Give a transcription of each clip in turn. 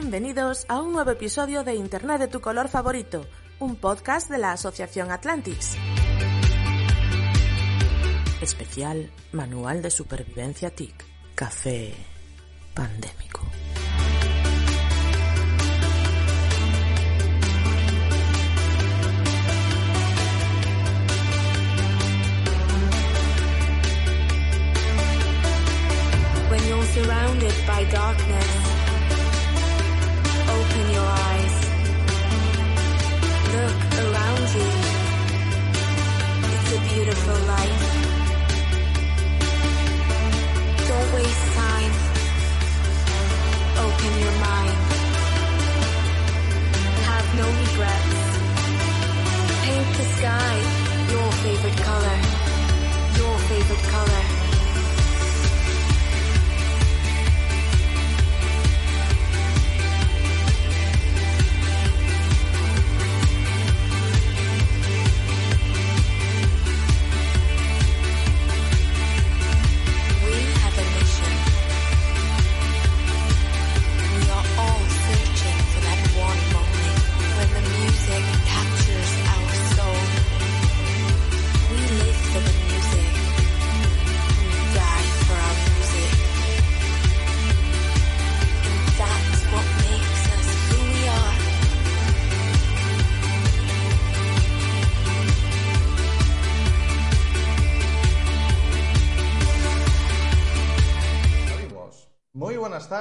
Bienvenidos a un nuevo episodio de Internet de tu color favorito, un podcast de la Asociación Atlantis. Especial Manual de Supervivencia TIC. Café pandémico. When you're surrounded by darkness,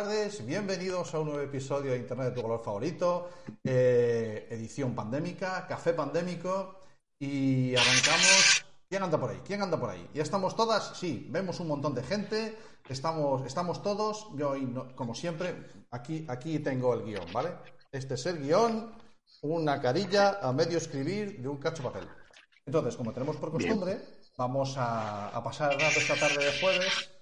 tardes, bienvenidos a un nuevo episodio de Internet de tu color favorito, eh, edición pandémica, café pandémico y arrancamos. ¿Quién anda por ahí? ¿Quién anda por ahí? ¿Ya estamos todas? Sí, vemos un montón de gente, estamos, estamos todos, yo como siempre, aquí, aquí tengo el guion, ¿vale? Este es el guion, una carilla a medio escribir de un cacho papel. Entonces, como tenemos por costumbre, vamos a, a pasar el rato esta tarde de jueves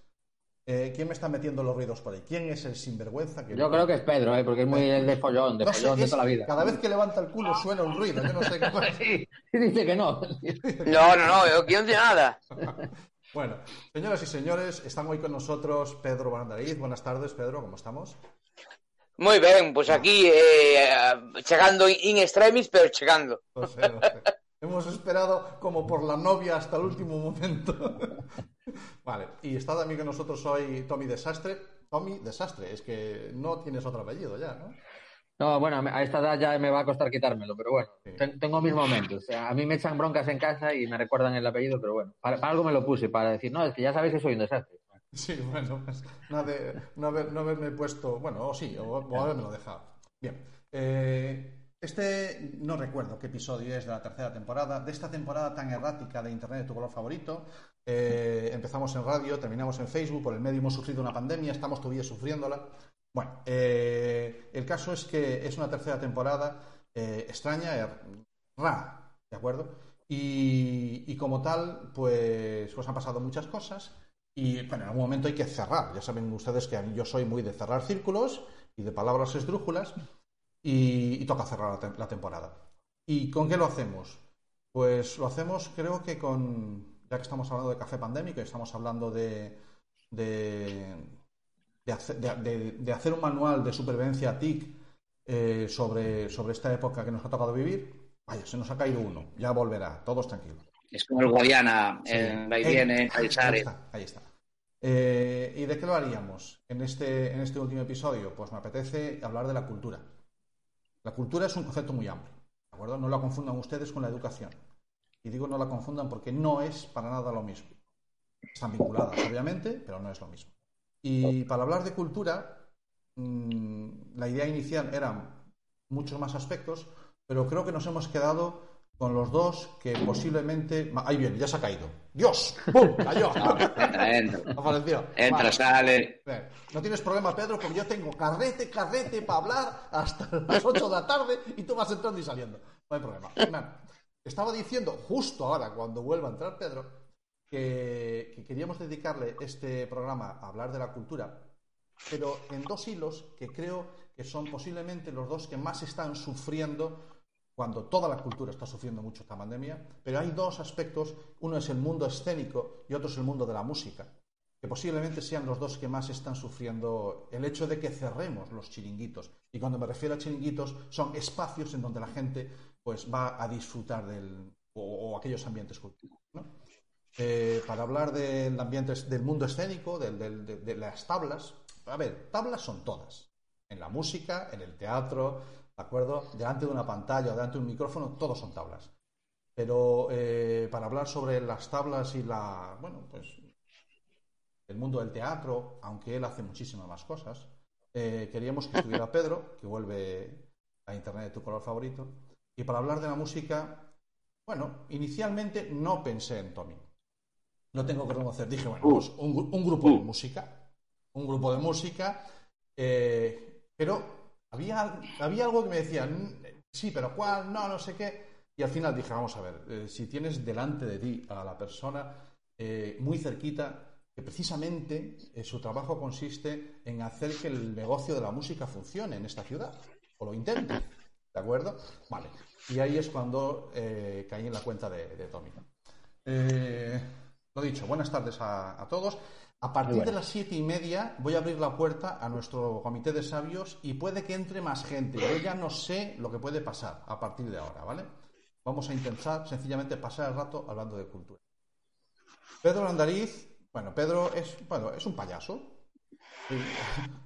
eh, ¿Quién me está metiendo los ruidos por ahí? ¿Quién es el sinvergüenza que Yo creo que es Pedro, ¿eh? porque es muy el de follón, de No sé, follón de es- toda la vida. Cada vez que levanta el culo suena un ruido. Yo no sé qué pasa. Sí, dice que no. No, no, no, yo no tiene nada. Bueno, señoras y señores, están hoy con nosotros Pedro Barandariz. Buenas tardes, Pedro, ¿cómo estamos? Muy bien, pues aquí eh, chegando in extremis, pero chegando. No sé, no sé. Hemos esperado como por la novia hasta el último momento. Vale, y está también con nosotros hoy Tommy Desastre. Tommy Desastre, es que no tienes otro apellido ya, ¿no? No, bueno, a esta edad ya me va a costar quitármelo, pero bueno, Sí. ten- tengo mis momentos. O sea, a mí me echan broncas en casa y me recuerdan el apellido, pero bueno, para, para algo me lo puse, para decir, no, es que ya sabéis que soy un desastre. Sí, bueno, pues no, de- no, haber- no haberme puesto, bueno, o sí, o, o haberme lo dejado. Bien, eh, este no recuerdo qué episodio es de la tercera temporada, de esta temporada tan errática de Internet de tu color favorito. Eh, empezamos en radio, terminamos en Facebook, por el medio hemos sufrido una pandemia, estamos todavía sufriéndola. Bueno, eh, el caso es que es una tercera temporada eh, extraña, er- rara, ¿de acuerdo? Y, como tal, pues, pues han pasado muchas cosas y bueno, en algún momento hay que cerrar. Ya saben ustedes que yo soy muy de cerrar círculos y de palabras esdrújulas y, y toca cerrar la, tem- la temporada. ¿Y con qué lo hacemos? Pues lo hacemos creo que con, ya que estamos hablando de café pandémico y estamos hablando de, de, de hace- de- hacer un manual de supervivencia TIC eh, sobre, sobre esta época que nos ha tocado vivir, vaya, se nos ha caído uno, ya volverá, todos tranquilos. Es como el Guadiana, Sí. en va y Eh, viene, ahí, ahí está, ahí está. Eh, ¿Y de qué lo haríamos en este, en este último episodio? Pues me apetece hablar de la cultura. La cultura es un concepto muy amplio, ¿de acuerdo? No la confundan ustedes con la educación. Y digo no la confundan porque no es para nada lo mismo. Están vinculadas, obviamente, pero no es lo mismo. Y para hablar de cultura, mm, la idea inicial eran muchos más aspectos, pero creo que nos hemos quedado con los dos que posiblemente... Ahí viene, ya se ha caído. ¡Dios! ¡Pum! ¡Cayó! Entra, entra. Apareció. Entra, Vale. sale. Bien. No tienes problema, Pedro, porque yo tengo carrete, carrete para hablar hasta las 8 de la tarde y tú vas entrando y saliendo. No hay problema. Estaba diciendo justo ahora, cuando vuelva a entrar Pedro, que, que queríamos dedicarle este programa a hablar de la cultura, pero en dos hilos que creo que son posiblemente los dos que más están sufriendo cuando toda la cultura está sufriendo mucho esta pandemia, pero hay dos aspectos, uno es el mundo escénico y otro es el mundo de la música, que posiblemente sean los dos que más están sufriendo el hecho de que cerremos los chiringuitos. Y cuando me refiero a chiringuitos, son espacios en donde la gente pues va a disfrutar del o, aquellos ambientes culturales. Eh, para hablar del ambiente del mundo escénico, del- del- de, de las tablas. A ver, tablas son todas. En la música, en el teatro, ¿de acuerdo? Delante de una pantalla o delante de un micrófono, todos son tablas. Pero eh, para hablar sobre las tablas y la. Bueno, pues. El mundo del teatro, aunque él hace muchísimas más cosas, eh, queríamos que estuviera Pedro, que vuelve a Internet de tu color favorito. Y para hablar de la música, bueno, inicialmente no pensé en Tommy. No tengo que reconocer. Dije, bueno, pues un, gru- un grupo de música. Un grupo de música. eh, pero había, había algo que me decía, "Mm, sí, pero ¿cuál? No, no sé qué. Y al final dije, vamos a ver, eh, si tienes delante de ti a la persona eh, muy cerquita, que precisamente eh, su trabajo consiste en hacer que el negocio de la música funcione en esta ciudad, o lo intente, ¿de acuerdo? Vale, y ahí es cuando caí en la cuenta de, de Tommy. Lo dicho, buenas tardes a todos. A partir de las siete y media voy a abrir la puerta a nuestro comité de sabios y puede que entre más gente. Yo ya no sé lo que puede pasar a partir de ahora, ¿vale? Vamos a intentar sencillamente pasar el rato hablando de cultura. Pedro Landariz, bueno, Pedro es, bueno, es un payaso. Sí.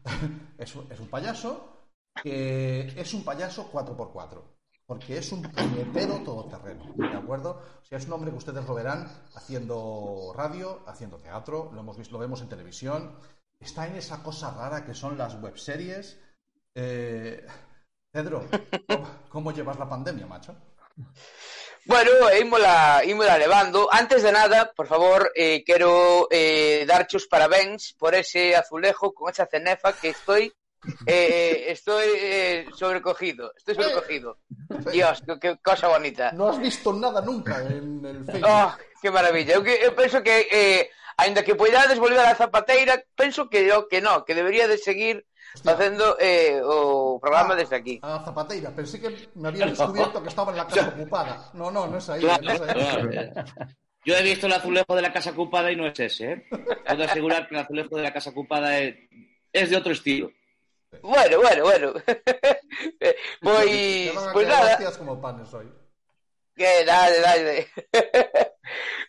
Es, un- es un payaso que es un payaso 4x4. Porque es un puñetero todoterreno, ¿de acuerdo? O sea, es un hombre que ustedes lo verán haciendo radio, haciendo teatro, lo hemos visto, lo vemos en televisión. Está en esa cosa rara que son las webseries. Eh, Pedro, ¿cómo, llevas la pandemia, macho? Bueno, ímola, levando. Antes de nada, por favor, eh, quero eh, parabéns por ese azulejo con esa cenefa que estoy eh, estoy eh, sobrecogido. Estoy sobrecogido. Dios, que, que cosa bonita. No has visto nada nunca en el Facebook. Oh, que maravilla. Que, eu penso que eh, aínda que poidades volver á zapateira, penso que yo que no, que debería de seguir Hostia. facendo eh, o programa desde aquí. A Zapateira. Pensé que me había descubierto que estaba en la casa ocupada. No, no, no es ahí. no es ahí. Yo he visto el azulejo de la casa ocupada y no es ese, ¿eh? Puedo asegurar que el azulejo de la casa ocupada es, es de otro estilo. Bueno, bueno, bueno. pois, pois nada. como panes hoy. Que dale, dale.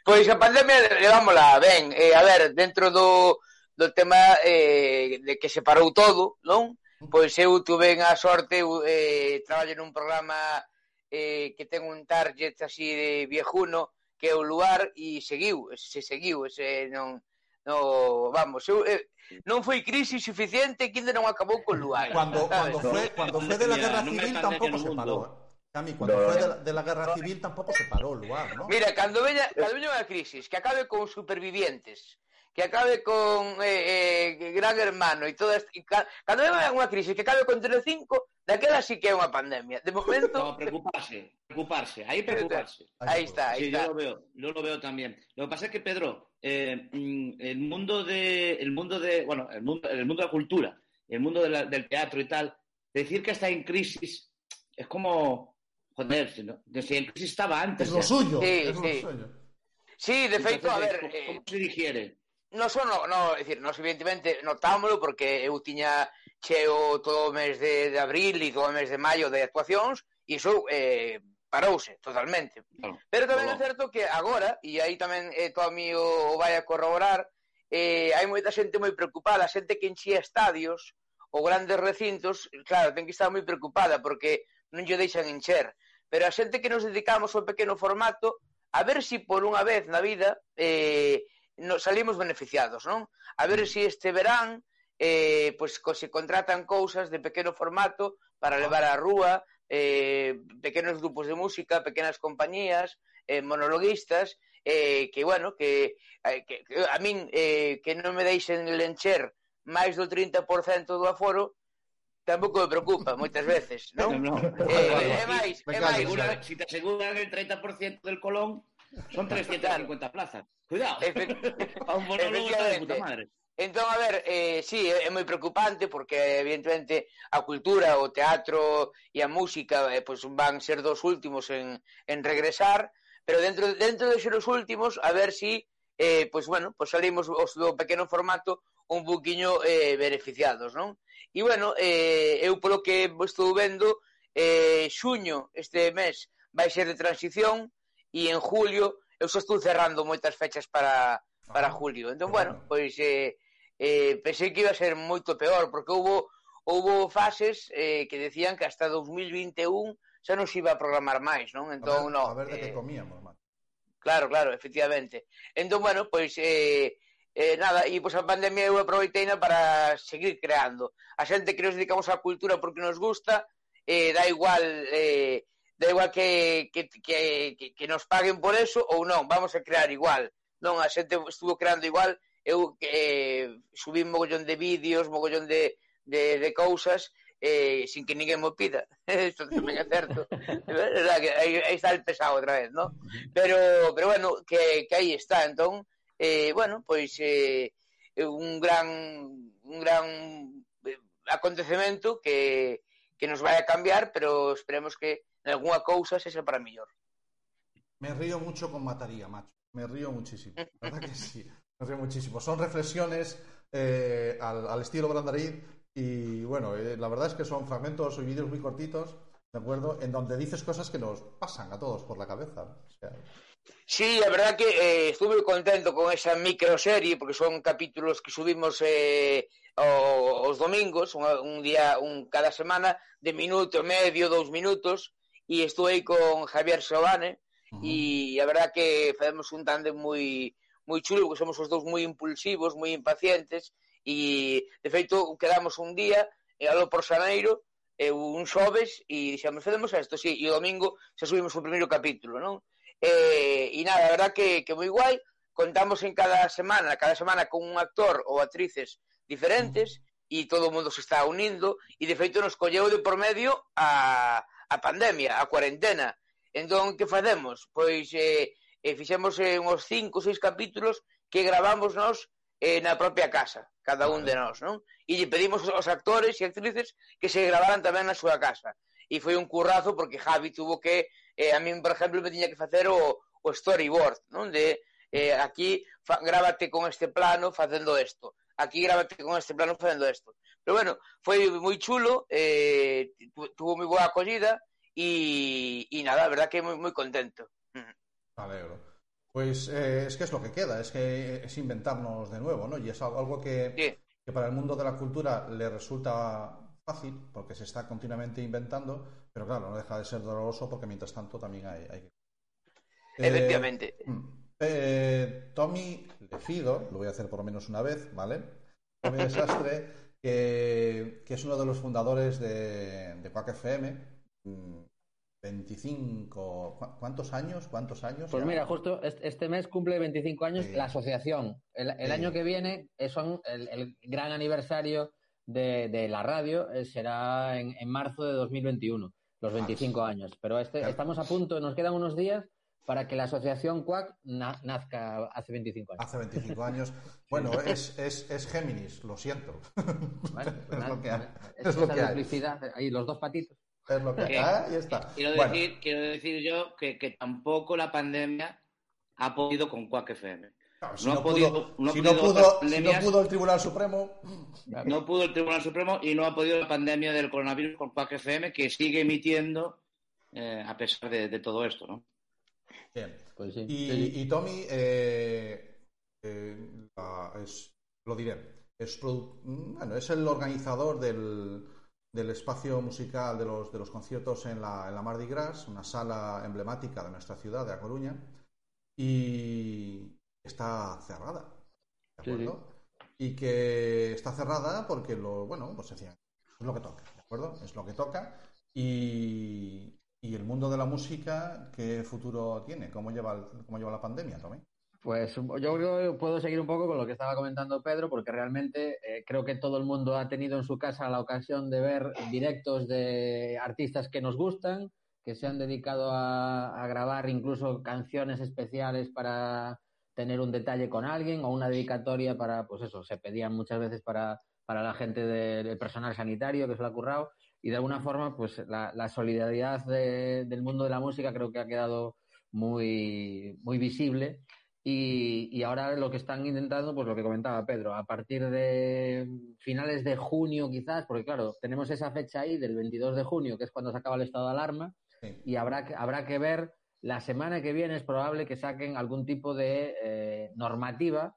pois a pandemia levámola ben. Eh, a ver, dentro do, do tema eh, de que se parou todo, non? Pois eu tuve a sorte, eu, eh, traballo nun programa eh, que ten un target así de viejuno, que é o lugar e seguiu, se seguiu, ese non No, vamos, eu, eh, non foi crise suficiente que ainda non acabou con Luar. Cando, cando, fue, cando fue de la guerra civil tampouco se parou. Cami, cando no, fue de la, de la guerra civil tampouco se parou lugar, ¿no? Mira, cando veña, cando veña unha crisis que acabe con supervivientes, que acabe con eh, eh, Gran Hermano e todas e ca, cando veña unha crise que acabe con Telecinco, daquela sí que é unha pandemia. De momento no, preocuparse, preocuparse, aí preocuparse. Aí está, aí sí, está. Yo lo veo, yo lo veo también. Lo que pasa es que Pedro, eh, mm, el mundo de, el mundo de, bueno, el mundo, el mundo de la cultura, el mundo de la, del teatro y tal, decir que está en crisis es como, joder, si, no, si en crisis estaba antes. Es lo suyo. Sí, es sí. Lo suyo. sí de feito, a eh, ver... ¿Cómo, eh, cómo se digiere? No só, no, no, é dicir, nos evidentemente notámoslo porque eu tiña cheo todo o mes de, de abril e todo o mes de maio de actuacións e iso eh, Parouse totalmente. Claro. Pero tamén claro. é certo que agora, e aí tamén eh, Tommy o, o vai a corroborar, eh, hai moita xente moi preocupada, xente que enchía estadios ou grandes recintos, claro, ten que estar moi preocupada porque non lle deixan encher. Pero a xente que nos dedicamos ao pequeno formato, a ver se si por unha vez na vida eh, nos salimos beneficiados, non? A ver se si este verán eh, pois, co, se contratan cousas de pequeno formato para ah. levar á rúa, eh, pequenos grupos de música, pequenas compañías, eh, monologuistas, eh, que, bueno, que, eh, que, que a min eh, que non me deixen lencher máis do 30% do aforo, tampouco me preocupa moitas veces, non? no, no. Eh, é máis, é máis. Si te aseguran el 30% del Colón, son 350 plazas. Cuidado. Efe... a un monólogo está de puta madre. Entón, a ver, eh, sí, é moi preocupante porque, evidentemente, a cultura, o teatro e a música eh, pues, van ser dos últimos en, en regresar, pero dentro, dentro de ser os últimos, a ver si, eh, pues, bueno, pues salimos os do pequeno formato un buquiño eh, beneficiados, non? E, bueno, eh, eu polo que estou vendo, eh, xuño este mes vai ser de transición e en julio eu só estou cerrando moitas fechas para, para ah, julio. Entón, bueno, bueno, pois... Eh, eh, pensei que iba a ser moito peor, porque houbo, houbo fases eh, que decían que hasta 2021 xa non se iba a programar máis, non? Entón, a ver, entón, no, a ver de eh, que comíamos, man. Claro, claro, efectivamente. Entón, bueno, pois, eh, eh, nada, e pois a pandemia eu aproveiteina para seguir creando. A xente que nos dedicamos á cultura porque nos gusta, eh, da igual eh, da igual que, que, que, que, que nos paguen por eso ou non, vamos a crear igual. Non, a xente estuvo creando igual eu eh, subí mogollón de vídeos, mogollón de, de, de cousas, eh, sin que ninguén mo pida. Isto tamén é certo. aí, aí está el pesado outra vez, ¿no? Pero, pero bueno, que, que aí está. Entón, eh, bueno, pois eh, un gran un gran eh, acontecemento que, que nos vai a cambiar, pero esperemos que en alguna cousa sexa para mellor. Me río mucho con Mataría, macho. Me río muchísimo. La verdad que sí. Me río muchísimo. Son reflexiones eh, al, al, estilo Brandariz y bueno, eh, la verdad es que son fragmentos y vídeos muy cortitos, ¿de acuerdo? En donde dices cosas que nos pasan a todos por la cabeza. ¿no? O sea... Sí, la verdad que eh, estuve contento con esa microserie porque son capítulos que subimos eh, os domingos, un, un, día, un cada semana, de minuto, medio, dos minutos, y estuve aí con Javier Sobane, uh -huh. y a verdad que facemos un tándem moi moi chulo, porque somos os dous moi impulsivos, moi impacientes, e, de feito, quedamos un día, e alo por Xaneiro, e un xoves, e dixemos, fedemos isto, sí, e o domingo xa subimos o primeiro capítulo, non? E, e nada, a verdad que, que moi guai, contamos en cada semana, cada semana con un actor ou actrices diferentes, mm. e todo o mundo se está unindo, e de feito nos colleu de por medio a, a pandemia, a cuarentena. Entón, que facemos? Pois eh, eh, fixemos eh, uns cinco ou seis capítulos que gravamos nós eh, na propia casa, cada un de nós, non? E lle pedimos aos actores e actrices que se gravaran tamén na súa casa. E foi un currazo porque Javi tuvo que, eh, a min, por exemplo, me tiña que facer o, o storyboard, non? De, eh, aquí fa, grábate con este plano facendo isto, aquí grábate con este plano facendo isto. Pero bueno, foi moi chulo, eh, tu- tuvo moi boa acollida e, e nada, a verdad que moi, moi contento. Mm. Me alegro. Pues eh, es que es lo que queda, es que es inventarnos de nuevo, ¿no? Y es algo que, Sí. que para el mundo de la cultura le resulta fácil porque se está continuamente inventando, pero claro, no deja de ser doloroso porque mientras tanto también hay, hay que... Eh, Efectivamente. mm, eh, Tommy Lefido, lo voy a hacer por lo menos una vez, ¿vale? Tommy Desastre, que, que es uno de los fundadores de, de Quack FM. Mm, 25. ¿cu- ¿Cuántos años? ¿Cuántos años? Pues ya? mira, justo est- este mes cumple 25 años Sí. la asociación. El, el Sí. año que viene son el, el gran aniversario de, de la radio, eh, será en, en marzo de 2021, los 25 años. Pero este, Claro. estamos a punto, nos quedan unos días para que la asociación CUAC na- nazca hace 25 años. Hace 25 años. Bueno, es, es, es Géminis, lo siento. Bueno, es nada, lo que hay. es Es lo que hay. duplicidad, ahí los dos patitos. Es lo que hay. Que- ahí está. Quiero Bueno, decir, quiero decir yo que, que tampoco la pandemia ha podido con Quack FM. si no no ha podido- pudo- no ha si pudo- otras si no pandemias. pudo el Tribunal Supremo, No pudo el Tribunal Supremo y no ha podido la pandemia del coronavirus con Quack FM, que sigue emitiendo eh, a pesar de, de todo esto, ¿no? bien. Pues sí. Y, Sí, sí. y Tommy, eh, eh, es, lo diré, es, produ- bueno, es el organizador del, del espacio musical de los, de los conciertos en la, en la Mardi Gras, una sala emblemática de nuestra ciudad, de A Coruña, y está cerrada. ¿De Sí, acuerdo? y que está cerrada porque lo, bueno, pues decían, es lo que toca, ¿de acuerdo? Es lo que toca y, y el mundo de la música, ¿qué futuro tiene? ¿Cómo lleva, el- cómo lleva la pandemia, Tommy? Pues yo creo que puedo seguir un poco con lo que estaba comentando Pedro, porque realmente eh, creo que todo el mundo ha tenido en su casa la ocasión de ver directos de artistas que nos gustan, que se han dedicado a, a grabar incluso canciones especiales para tener un detalle con alguien o una dedicatoria para, pues eso, se pedían muchas veces para, para la gente de- del personal sanitario que se lo ha currado. Y de alguna forma pues la, la solidaridad de- del mundo de la música creo que ha quedado muy, muy visible y, y ahora lo que están intentando, pues lo que comentaba Pedro, a partir de finales de junio quizás, porque claro, tenemos esa fecha ahí del 22 de junio, que es cuando se acaba el estado de alarma, Sí. y habrá que, habrá que ver, la semana que viene es probable que saquen algún tipo de eh, normativa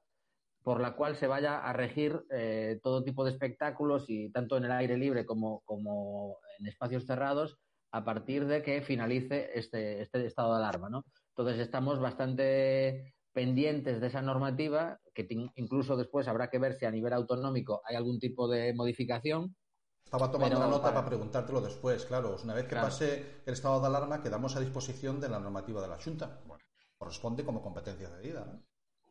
por la cual se vaya a regir eh, todo tipo de espectáculos y tanto en el aire libre como, como en espacios cerrados a partir de que finalice este, este estado de alarma, ¿no? Entonces estamos bastante pendientes de esa normativa, que incluso después habrá que ver si a nivel autonómico hay algún tipo de modificación. Estaba tomando una nota para- para... preguntártelo después, claro. Una vez que Claro. pase el estado de alarma, quedamos a disposición de la normativa de la Junta. Bueno, corresponde como competencia cedida, ¿no?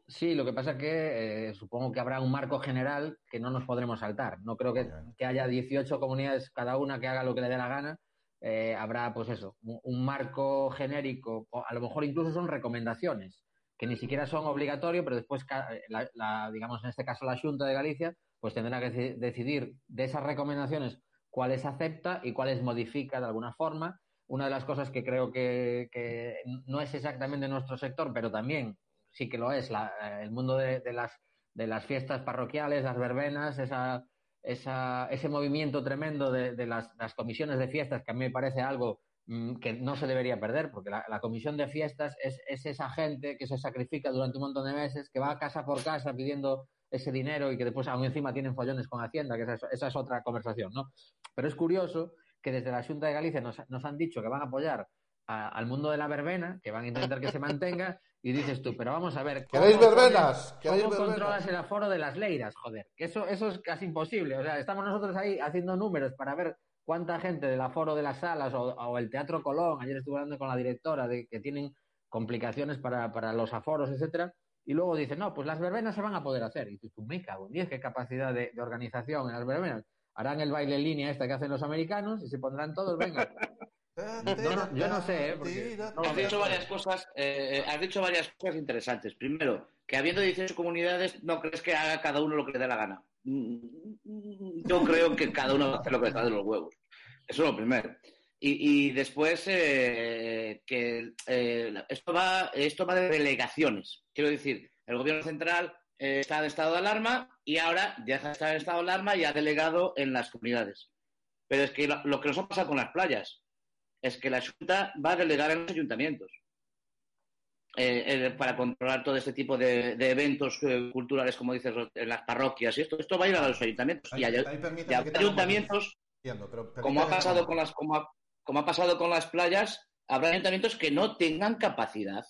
Sí, lo que pasa es que eh, supongo que habrá un marco general que no nos podremos saltar. No creo que, que haya 18 comunidades, cada una que haga lo que le dé la gana. Eh, habrá, pues eso, un, un marco genérico, o a lo mejor incluso son recomendaciones, que ni siquiera son obligatorios, pero después, ca- la, digamos, en este caso la Junta de Galicia, pues tendrá que deci- decidir de esas recomendaciones cuáles acepta y cuáles modifica de alguna forma. Una de las cosas que creo que, que no es exactamente nuestro sector, pero también sí que lo es, la- eh, el mundo de, las, de las fiestas parroquiales, las verbenas, esa, esa, ese movimiento tremendo de, de las, las comisiones de fiestas, que a mí me parece algo que no se debería perder, porque la, la comisión de fiestas es, es esa gente que se sacrifica durante un montón de meses, que va casa por casa pidiendo ese dinero y que después aún encima tienen follones con Hacienda, que esa es, esa es otra conversación, ¿no? Pero es curioso que desde la Junta de Galicia nos, nos han dicho que van a apoyar a- al mundo de la verbena, que van a intentar que se mantenga, y dices tú, pero vamos a ver. ¿cómo ¿Queréis verbenas? ¿Queréis ¿Cómo verbenas? controlas el aforo de las leiras? Joder, que eso, eso es casi imposible. O sea, estamos nosotros ahí haciendo números para ver cuánta gente del aforo de las salas o, o el Teatro Colón, ayer estuve hablando con la directora de que tienen complicaciones para, para los aforos, etcétera, y luego dicen, no, pues las verbenas se van a poder hacer. Y tú, me cago en qué capacidad de, de organización en las verbenas. Harán el baile en línea este que hacen los americanos y se pondrán todos, venga. No, no, yo no sé, ¿eh? Porque no Has dicho varias cosas, eh, eh, has dicho varias cosas interesantes. Primero, que habiendo 18 comunidades, no crees que haga cada uno lo que le dé la gana. Yo creo que cada uno va a hacer lo que le da de los huevos. Eso es lo primero. Y, y después, eh, que eh, esto, va, esto va de delegaciones. Quiero decir, el gobierno central eh, está en estado de alarma y ahora de estar en estado de alarma y ha delegado en las comunidades. Pero es que lo, lo que nos ha pasado con las playas es que la Junta va a delegar en los ayuntamientos eh, eh, para controlar todo este tipo de, de eventos eh, culturales, como dices, en las parroquias y esto. Esto va a ir a los ayuntamientos. Ahí- y y un ayuntamientos Entiendo, pero como ha que pasado con las como ha, como ha pasado con las playas habrá ayuntamientos que no tengan capacidad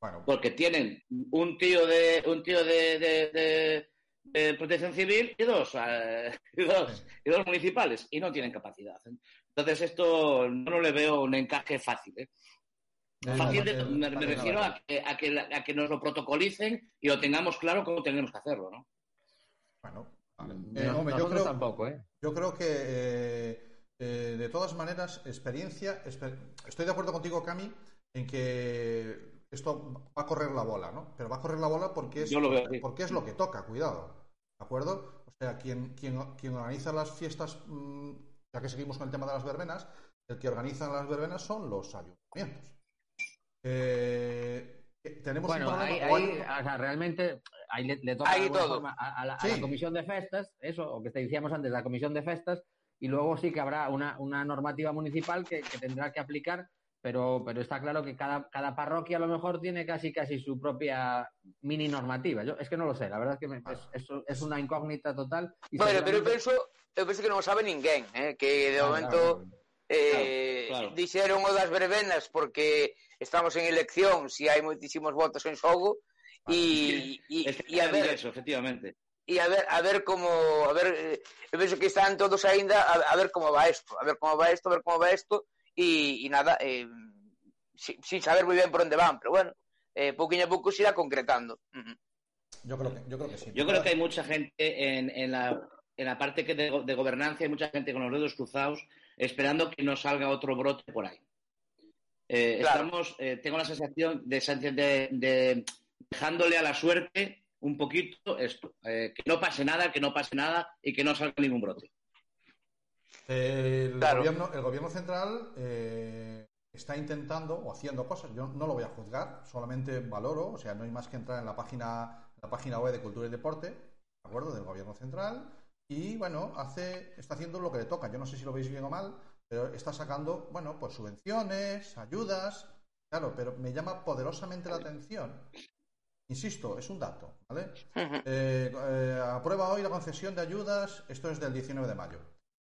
Bueno, porque tienen un tío de un tío de, de- de- de protección civil y dos, eh, y dos y dos municipales y no tienen capacidad entonces esto no le veo un encaje fácil ¿eh? No, fácil no, de- no, me, refiero a que, a, que, a que nos lo protocolicen y lo tengamos claro cómo tenemos que hacerlo ¿no? bueno, Eh, hombre, yo nosotros creo, tampoco, ¿eh? Yo creo que, eh, eh, de todas maneras, experiencia. Estoy de acuerdo contigo, Cami, en que esto va a correr la bola, ¿no? Pero va a correr la bola porque es, lo porque es lo que toca, cuidado. ¿De acuerdo? O sea, quien, quien, quien organiza las fiestas, mm, ya que seguimos con el tema de las verbenas, el que organiza las verbenas son los ayuntamientos. Eh, tenemos Bueno, un problema. ahí, o ahí, hay- o sea, realmente ahí le, le toca todo. forma a, a la, a Sí. la comisión de festas, eso, o que te decíamos antes, la comisión de festas, y luego sí que habrá una, una normativa municipal que, que tendrá que aplicar, pero, pero está claro que cada, cada parroquia a lo mejor tiene casi casi su propia mini normativa. Yo es que no lo sé, la verdad es que me- es, es- es una incógnita total. y Bueno, pero eu seguramente- penso, eu penso que non o sabe ninguén, eh? que de Claro, momento Eh, claro, claro. Dixeron o das verbenas porque estamos en elección, se si hai moitísimos votos en xogo e e e a ver eso, efectivamente. E a ver, a ver como, a ver, eu penso que están todos aínda a, a ver como va isto, a ver como va isto, a ver como va isto e e nada, eh sin, sin saber moi ben por onde van, pero bueno, eh pouquinho a pouco se irá concretando. Uh -huh. Yo creo que yo creo que sí. Yo creo que hay mucha gente en en la en la parte que de, de gobernanza hay mucha gente con los dedos cruzados esperando que no salga otro brote por ahí. Eh, claro. Estamos, eh, tengo la sensación de, de, de, dejándole a la suerte un poquito esto, eh, que no pase nada, que no pase nada y que no salga ningún brote. El, claro. gobierno, el gobierno central eh, está intentando o haciendo cosas. Yo no lo voy a juzgar, solamente valoro, o sea, no hay más que entrar en la página, la página web de Cultura y Deporte, ¿de acuerdo? Del gobierno central. Y bueno, hace, está haciendo lo que le toca. Yo no sé si lo veis bien o mal, pero está sacando, bueno, pues subvenciones, ayudas, claro, pero me llama poderosamente la atención. Insisto, es un dato, ¿vale? Eh, eh, aprueba hoy la concesión de ayudas, esto es del 19 de mayo,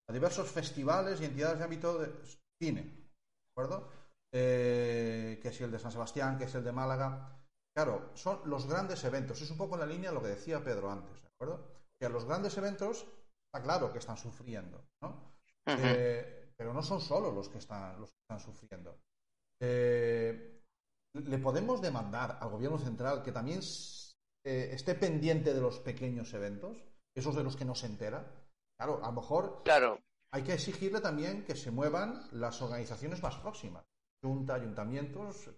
a diversos festivales y entidades de ámbito de cine, ¿de acuerdo? Eh, que es el de San Sebastián, que es el de Málaga. Claro, son los grandes eventos. Es un poco en la línea de lo que decía Pedro antes, ¿de acuerdo? Que a los grandes eventos está claro que están sufriendo, ¿no? Uh -huh. eh, pero no son solo los que están, los que están sufriendo. Eh, ¿Le podemos demandar al gobierno central que también eh, esté pendiente de los pequeños eventos, esos de los que no se entera? Claro, a lo mejor claro. hay que exigirle también que se muevan las organizaciones más próximas, junta, ayuntamientos.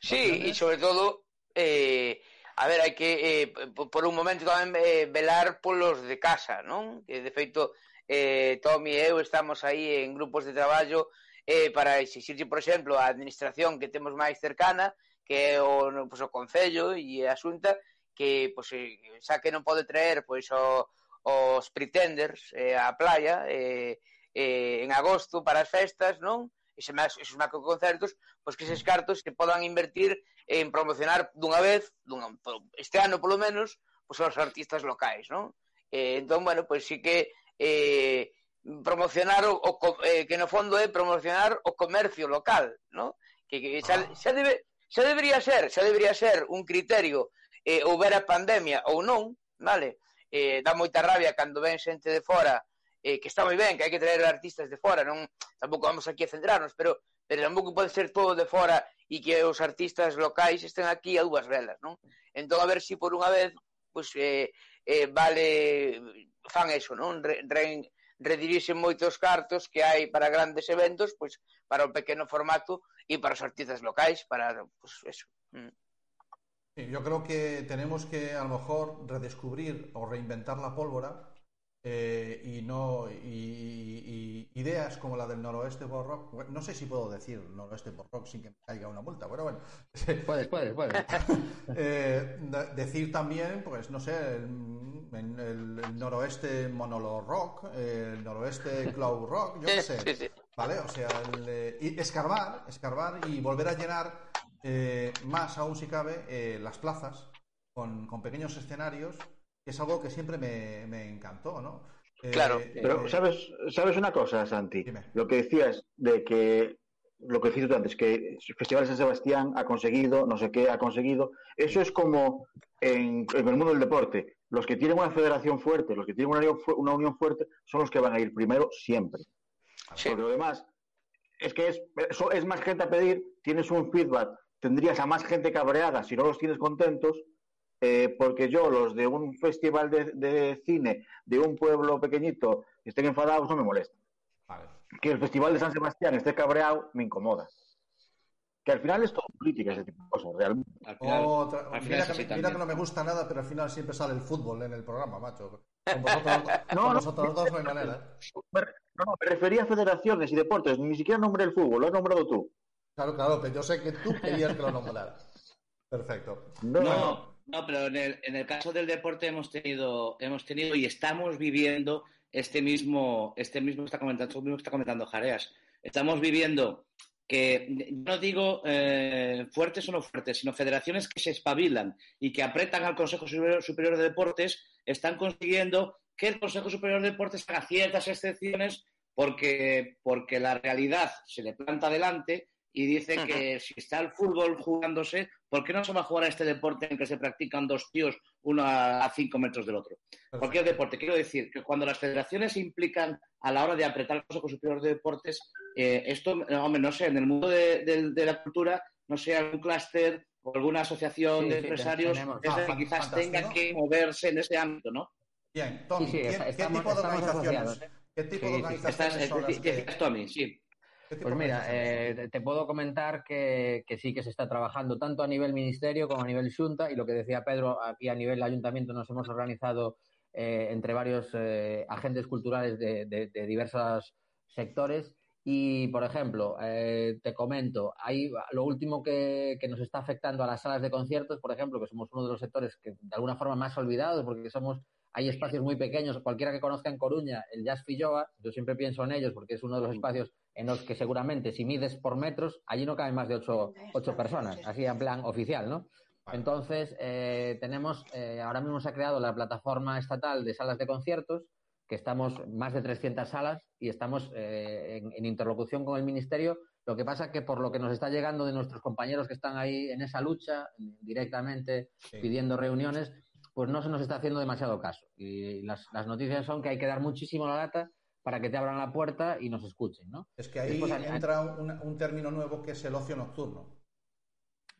Sí, y sobre todo, eh, a ver, hai que eh, por un momento tamén eh, velar polos de casa, non? Que de feito eh, Tommy e eu estamos aí en grupos de traballo eh, para exigirse, por exemplo, a administración que temos máis cercana, que é o, pues, o Concello e a Xunta, que pues, eh, xa que non pode traer pois, pues, o, os pretenders eh, á playa eh, eh, en agosto para as festas, non? e se máis, esos macroconcertos, pois que eses cartos se podan invertir en promocionar dunha vez, dunha, este ano polo menos, pois aos artistas locais, non? Eh, entón, bueno, pois sí que eh, promocionar o, o eh, que no fondo é promocionar o comercio local, ¿no? Que, que xa, ah. xa, debe, xa debería ser, xa debería ser un criterio eh, houbera pandemia ou non, vale? Eh, dá moita rabia cando ven xente de fora eh, que está moi ben, que hai que traer artistas de fora, non tampouco vamos aquí a centrarnos, pero pero tampouco pode ser todo de fora e que os artistas locais estén aquí a dúas velas, non? Entón, a ver se si por unha vez pois, eh, eh, vale, fan eso, non? Re, re, redirixen moitos cartos que hai para grandes eventos, pois, para o pequeno formato e para os artistas locais, para, pois, eso. Mm. Yo creo que tenemos que, a lo mejor, redescubrir o reinventar la pólvora eh, y no y, y, ideas como la del noroeste por rock no sé si puedo decir noroeste por rock sin que me caiga una multa pero bueno. Puedes puedes puedes eh, decir también pues no sé el, el, el noroeste monolo rock el noroeste cloud rock yo qué sé sí, sí. vale o sea el, y escarbar escarbar y volver a llenar eh, más aún si cabe eh, las plazas con, con pequeños escenarios es algo que siempre me, me encantó, ¿no? Claro. Eh, Pero, ¿sabes, ¿sabes una cosa, Santi? Dime. Lo que decías de que, lo que decías tú antes, que el Festival de San Sebastián ha conseguido, no sé qué ha conseguido, eso es como en, en el mundo del deporte. Los que tienen una federación fuerte, los que tienen una unión, una unión fuerte, son los que van a ir primero siempre. Sí. Porque lo demás, es que es, eso es más gente a pedir, tienes un feedback, tendrías a más gente cabreada si no los tienes contentos, eh, porque yo, los de un festival de, de, cine de un pueblo pequeñito estén enfadados, no me molesta. Vale. Que el festival de San Sebastián esté cabreado, me incomoda. Que al final es todo política, ese tipo de cosas, realmente. Al final, Otra, al final mira, que, mira, que, no me gusta nada, pero al final siempre sale el fútbol en el programa, macho. Con vosotros, no, con vosotros no, dos no hay manera. Me, no, me refería a federaciones y deportes, ni siquiera nombré el fútbol, lo has nombrado tú. Claro, claro, pero yo sé que tú querías que lo nombrara. Perfecto. No, no. No, pero en el, en el, caso del deporte hemos tenido, hemos tenido y estamos viviendo este mismo, este mismo está comentando, mismo está comentando Jareas. Estamos viviendo que, no digo eh, fuertes o no fuertes, sino federaciones que se espabilan y que apretan al Consejo Superior, de Deportes, están consiguiendo que el Consejo Superior de Deportes haga ciertas excepciones porque, porque la realidad se le planta delante y dice que si está el fútbol jugándose, ¿por qué no se va a jugar a este deporte en que se practican dos tíos, uno a, cinco metros del otro? Cualquier deporte. Quiero decir que cuando las federaciones se implican a la hora de apretar el Consejo Superior de Deportes, eh, esto, hombre, no sé, en el mundo de, de- de la cultura, no sé, algún clúster o alguna asociación Sí, de sí, empresarios es la Ah, que quizás fantástico. tenga que moverse en ese ámbito, ¿no? Bien, Tommy, Sí, sí, ¿quién- está- ¿qué tipo de organizaciones? ¿Qué tipo Sí, de sí, sí. organizaciones Estás, son las que- Tommy, sí. ¿Qué tipo Pues mira, eh, te puedo comentar que, que sí que se está trabajando tanto a nivel ministerio como a nivel junta y lo que decía Pedro, aquí a nivel ayuntamiento nos hemos organizado eh, entre varios eh, agentes culturales de, de- de diversos sectores. Y, por ejemplo, eh, te comento, hay lo último que, que nos está afectando a las salas de conciertos, por ejemplo, que somos uno de los sectores que de alguna forma más olvidados porque somos hay espacios muy pequeños, cualquiera que conozca en Coruña el Jazz Filloa, yo siempre pienso en ellos porque es uno de los espacios en los que seguramente si mides por metros, allí no caben más de ocho, ocho personas, así en plan oficial, ¿no? Entonces, eh, tenemos, eh, ahora mismo se ha creado la plataforma estatal de salas de conciertos, que estamos más de 300 salas y estamos eh, en, en interlocución con el Ministerio. Lo que pasa que por lo que nos está llegando de nuestros compañeros que están ahí en esa lucha, directamente Sí. pidiendo reuniones, pues no se nos está haciendo demasiado caso. Y las, las noticias son que hay que dar muchísimo la lata para que te abran la puerta y nos escuchen, ¿no? Es que ahí Después entra un, un término nuevo que es el ocio nocturno.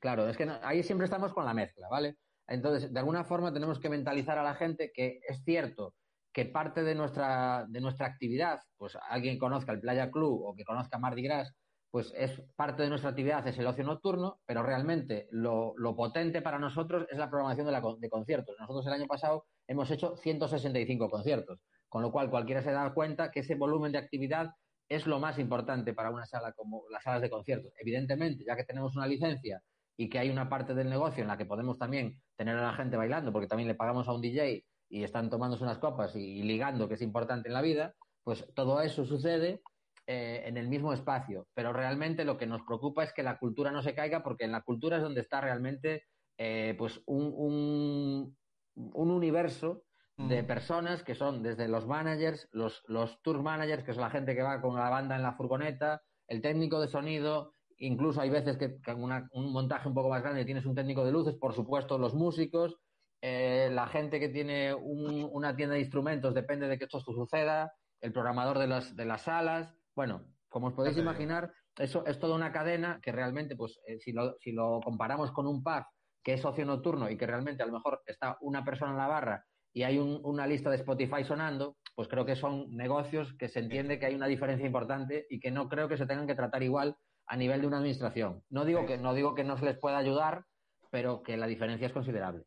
Claro, es que no- ahí siempre estamos con la mezcla, ¿vale? Entonces, de alguna forma tenemos que mentalizar a la gente que es cierto que parte de nuestra, de nuestra actividad, pues alguien conozca el Playa Club o que conozca Mardi Gras, pues es parte de nuestra actividad, es el ocio nocturno, pero realmente lo, lo potente para nosotros es la programación de, la, de conciertos. Nosotros el año pasado hemos hecho 165 conciertos, con lo cual cualquiera se da cuenta que ese volumen de actividad es lo más importante para una sala como las salas de conciertos. Evidentemente, ya que tenemos una licencia y que hay una parte del negocio en la que podemos también tener a la gente bailando, porque también le pagamos a un DJ y están tomándose unas copas y, ligando, que es importante en la vida, pues todo eso sucede eh, en el mismo espacio. Pero realmente lo que nos preocupa es que la cultura no se caiga, porque en la cultura es donde está realmente eh, pues un, un universo de Mm. personas que son desde los managers, los, los tour managers, que es la gente que va con la banda en la furgoneta, el técnico de sonido, incluso hay veces que, que una- un montaje un poco más grande tienes un técnico de luces, por supuesto los músicos, eh, la gente que tiene un- una tienda de instrumentos, depende de que esto suceda, el programador de las, de las salas, bueno, como os podéis imaginar, eso es toda una cadena que realmente, pues, eh, si, lo, si lo comparamos con un pub que es ocio nocturno y que realmente a lo mejor está una persona en la barra y hay un- una lista de Spotify sonando, pues creo que son negocios que se entiende que hay una diferencia importante y que no creo que se tengan que tratar igual a nivel de una administración. No digo que no digo que no se les pueda ayudar, pero que la diferencia es considerable.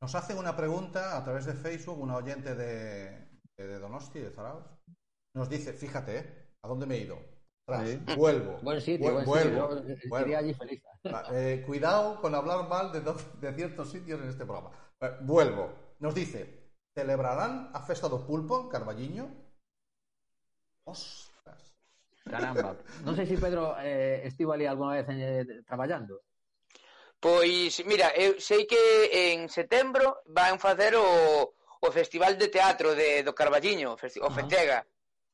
Nos hacen una pregunta a través de Facebook, una oyente de, de Donosti, de Zarauz. Nos dice, fíjate, ¿eh? ¿a dónde me he ido? Sí. vuelvo. Buen sitio, Vu- buen vuelvo, sitio. Yo, vuelvo. allí feliz. Eh, cuidado con hablar mal de, de ciertos sitios en este programa. Eh, vuelvo. Nos dice, Celebrarán a festa do pulpo en Carballiño? Ostras. Caramba. Non sei se Pedro eh, estivo ali algunha vez eh, traballando. Pois, mira, eu sei que en setembro van facer o, o Festival de Teatro de, do Carballiño, o, Festi uh -huh. Fetega,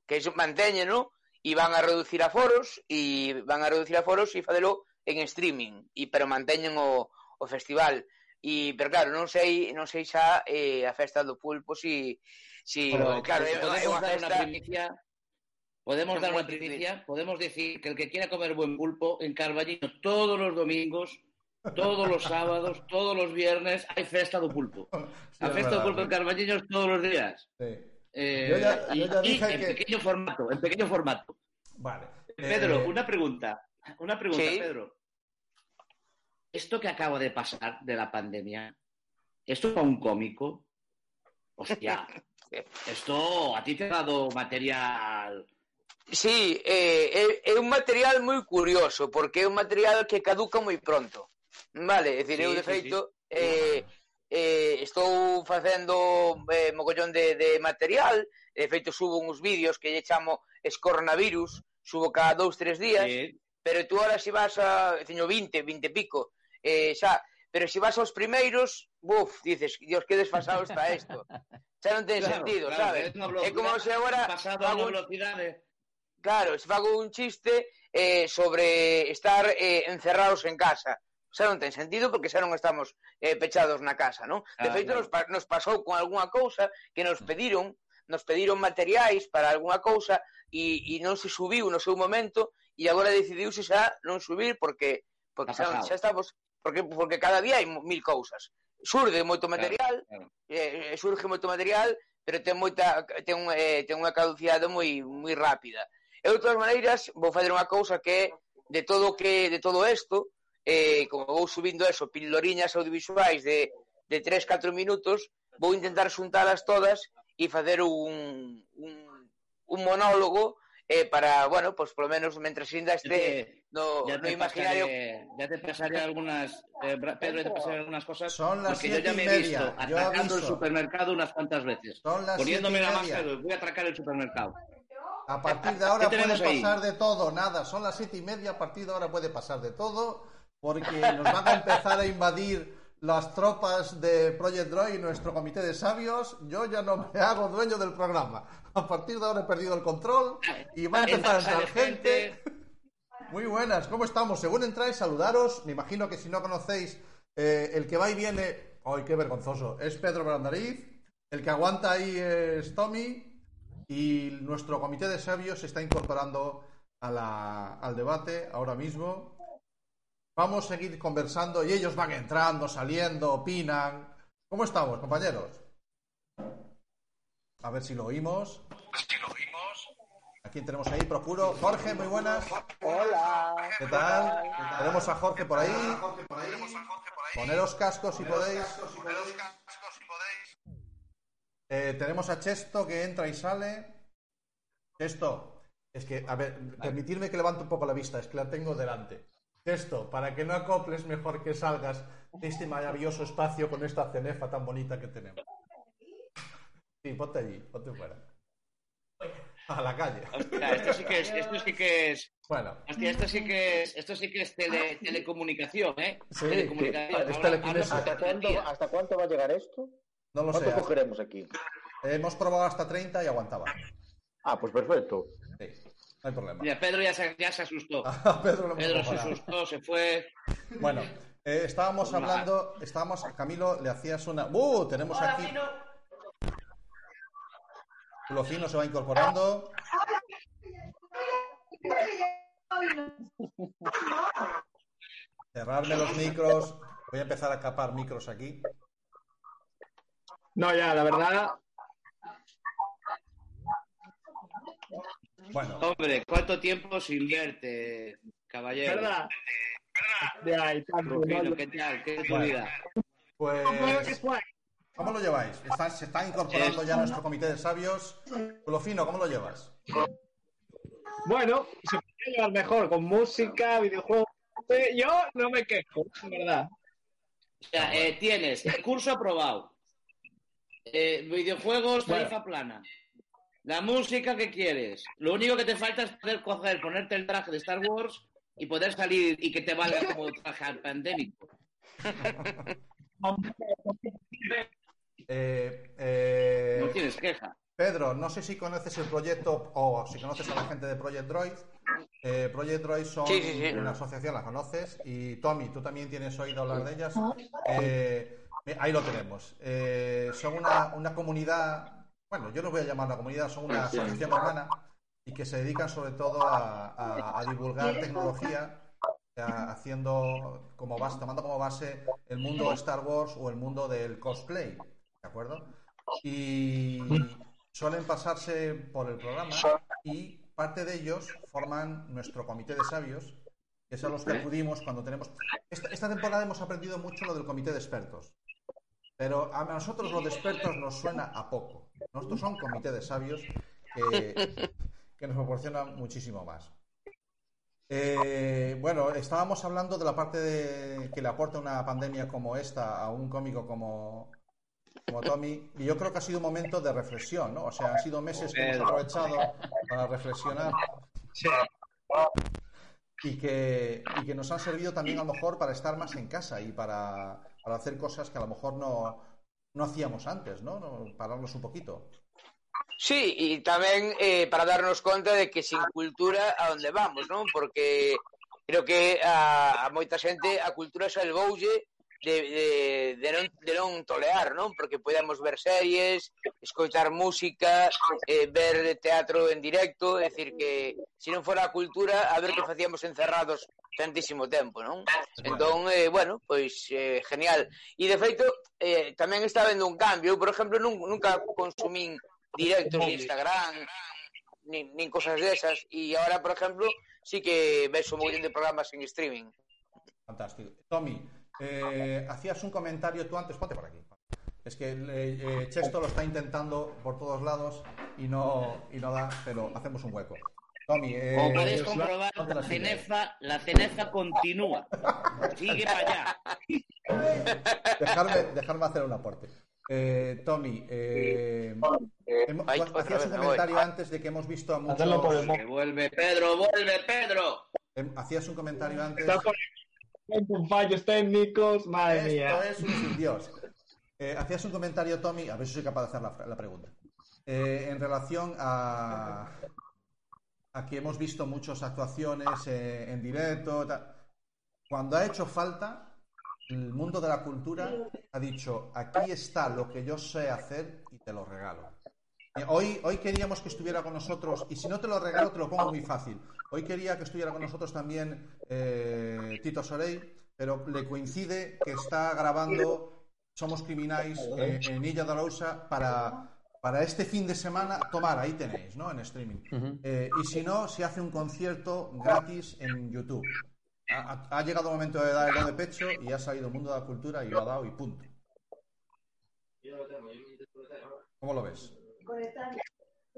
que iso manteñen, non? E van a reducir aforos, e van a reducir aforos e facelo en streaming, e pero manteñen o, o festival. E, pero claro, non sei, non sei xa eh, a festa do pulpo si, si Pero, claro, é, unha una primicia. Podemos dar una primicia. Podemos decir que el que quiera comer buen pulpo en Carballiño todos los domingos, todos los sábados, todos los viernes hay festa do pulpo. Sí, es festa do pulpo en sí. Carballiño es todos los días. Sí. Eh, Yo ya- y, yo ya y dije en que- pequeño formato, en pequeño formato. Vale. Pedro, Eh, una pregunta. Una pregunta, Sí. Pedro. esto que acabo de pasar de la pandemia, esto fue un cómico, hostia, esto a ti te ha dado material. Sí, eh, é, é un material moi curioso, porque é un material que caduca moi pronto. Vale, é dicir, sí, eu de feito sí, sí. Eh, eh, estou facendo eh, mogollón de, de material, de feito subo uns vídeos que lle chamo Escoronavirus, subo cada dous, tres días, sí. pero tú ahora si vas a, teño 20, 20 e pico, eh, xa, pero se si vas aos primeiros, buf, dices, Dios, que desfasado está isto. Xa non ten claro, sentido, claro, sabes? É como se agora fago velocidade. Claro, se fago un chiste eh, sobre estar eh, encerrados en casa. Xa non ten sentido porque xa non estamos eh, pechados na casa, non? De ah, feito, claro. nos, pa nos pasou con algunha cousa que nos pediron nos pediron materiais para algunha cousa e, e non se subiu no seu momento e agora decidiuse xa non subir porque porque xa, xa estamos porque porque cada día hai mil cousas. Surde moito material, claro, claro. Eh, surge moito material, pero ten moita ten un, eh, ten unha caducidade moi moi rápida. Eu de todas maneiras vou facer unha cousa que de todo que de todo isto, eh, como vou subindo eso, pildoriñas audiovisuais de de 3, 4 minutos, vou intentar xuntalas todas e facer un, un, un monólogo eh, para, bueno, pues polo menos mentre ainda este no, ya no te imaginario pasaré, ya te pasaré algunas, eh, Pedro, ya te pasaré algunas cosas. Son las porque yo ya siete me y he visto media, atacando el supermercado unas cuantas veces. Son las Poniéndome la máscara, voy a atracar el supermercado. A partir de ahora ¿Qué puede ahí? pasar de todo, nada, son las siete y media, a partir de ahora puede pasar de todo, porque nos van a empezar a invadir las tropas de Project Droid y nuestro comité de sabios. Yo ya no me hago dueño del programa. A partir de ahora he perdido el control y va a empezar a entrar gente. Muy buenas, ¿cómo estamos? Según entráis, saludaros. Me imagino que si no conocéis, eh, el que va y viene, ¡ay, qué vergonzoso! Es Pedro Brandariz. El que aguanta ahí es Tommy. Y nuestro comité de sabios se está incorporando a la- al debate ahora mismo. Vamos a seguir conversando y ellos van entrando, saliendo, opinan. ¿Cómo estamos, compañeros? A ver si lo oímos. ¿A quién tenemos ahí? Procuro. Jorge, muy buenas. Hola. ¿Qué tal? Tenemos a Jorge por ahí. Poneros cascos si podéis. Eh, tenemos a Chesto que entra y sale. Chesto, es que, a ver, permitirme que levante un poco la vista, es que la tengo delante. Chesto, para que no acoples, mejor que salgas de este maravilloso espacio con esta cenefa tan bonita que tenemos. Sí, ponte allí, ponte fuera. A la calle. Hostia, esto sí que es, esto sí que es, Bueno, hostia, esto sí que es, esto sí que es tele- telecomunicación, ¿eh? Sí, telecomunicación. es telequinesis. ¿Hasta cuándo. ¿Hasta cuánto va a llegar esto? no lo sé. ¿Cuánto cogeremos aquí? Hemos probado hasta 30 y aguantaba. Ah, pues perfecto. Sí, hay problema. Mira, Pedro ya se, ya se asustó. Pedro lo hemos Pedro se asustó, se fue. Bueno, eh, estábamos hablando, estábamos, Camilo, le hacías una... ¡Uh! Tenemos aquí... Lo fino se va incorporando. Cerrarme los micros. Voy a empezar a capar micros aquí. No, ya, la verdad, Bueno, Hombre, ¿cuánto tiempo sin verte, caballero? ¿verdad? Rufino, ¿no? ¿qué tal? ¿Qué es tu Bueno. vida? pues... ¿Cómo lo lleváis? Está- se está incorporando ya nuestro comité de sabios. Lo fino, ¿cómo lo llevas? Bueno, se puede llevar mejor con música, videojuegos. Eh, Yo no me quejo, en verdad. O sea, eh, tienes el curso aprobado, eh, videojuegos, Bueno. tarifa plana, la música que quieres. Lo único que te falta es poder coger, ponerte el traje de Star Wars y poder salir y que te valga como traje al pandémico. Eh, eh, No tienes queja. Pedro, no sé si conoces el proyecto o si conoces a la gente de Project Droid. Eh, Project Droid son Sí, sí, sí. una asociación, la conoces. Y Tommy, tú también tienes oído hablar de ellas. Ahí lo tenemos. Son una, una comunidad, bueno, yo no voy a llamar una comunidad, son una asociación hermana y que se dedican sobre todo a, a- a divulgar tecnología, haciendo como base, tomando como base el mundo de Star Wars o el mundo del cosplay, ¿de acuerdo? Y suelen pasarse por el programa y parte de ellos forman nuestro comité de sabios, que es a los que acudimos cuando tenemos... Esta, esta temporada hemos aprendido mucho lo del comité de expertos, pero a nosotros lo de expertos nos suena a poco. Nosotros son comité de sabios que, que nos proporcionan muchísimo más. Eh, bueno, estábamos hablando de la parte de, que le aporta una pandemia como esta a un cómico como, como Tommy, y yo creo que ha sido un momento de reflexión, ¿no? O sea, han sido meses que hemos aprovechado para reflexionar y que, y que nos han servido también a lo mejor para estar más en casa y para, para hacer cosas que a lo mejor no, no hacíamos antes, ¿no? no pararnos un poquito. Sí, e tamén eh, para darnos conta de que sin cultura a onde vamos, non? Porque creo que a, a moita xente a cultura salvoulle de, de, de, non, de non tolear, non? Porque podemos ver series, escoitar música, eh, ver teatro en directo, é dicir que se non fora a cultura, a ver que facíamos encerrados tantísimo tempo, non? Entón, eh, bueno, pois eh, genial. E de feito, eh, tamén está vendo un cambio. Eu, por exemplo, nun, nunca consumín directos de Instagram, nin, nin cosas desas, e agora, por exemplo, sí que vexo un montón de programas en streaming. Fantástico. Tommy, eh, hacías un comentario tú antes, ponte por aquí. Es que eh, Chesto lo está intentando por todos lados y no, y no da, pero hacemos un hueco. Tommy, eh, Como podéis comprobar, la cenefa, la cenefa continúa. Sigue para allá. dejarme, dejarme hacer un aporte. Eh, Tommy, eh, Ay, hacías un voy. comentario antes de que hemos visto a Hacerlo por el muchos. Que vuelve Pedro, vuelve Pedro. em, Hacías un comentario antes. Está por con fallos técnicos, madre Esto mía. es un Dios. Eh, hacías un comentario, Tommy, a ver si soy capaz de hacer la, la pregunta. Eh, en relación a, a que hemos visto muchas actuaciones eh, en directo. tal. Cuando ha hecho falta, el mundo de la cultura ha dicho: aquí está lo que yo sé hacer y te lo regalo. Eh, Hoy, hoy queríamos que estuviera con nosotros, y si no te lo regalo, te lo pongo muy fácil. Hoy quería que estuviera con nosotros también eh, Tito Sorey, pero le coincide que está grabando Somos Criminais eh, en Illa de Arousa para, para este fin de semana. Tomar, ahí tenéis, ¿no? En streaming. Eh, y si no, se hace un concierto gratis en YouTube. Ha, llegado el momento de dar el de pecho y ha salido el mundo de la cultura y lo ha dado y punto. ¿Cómo lo ves?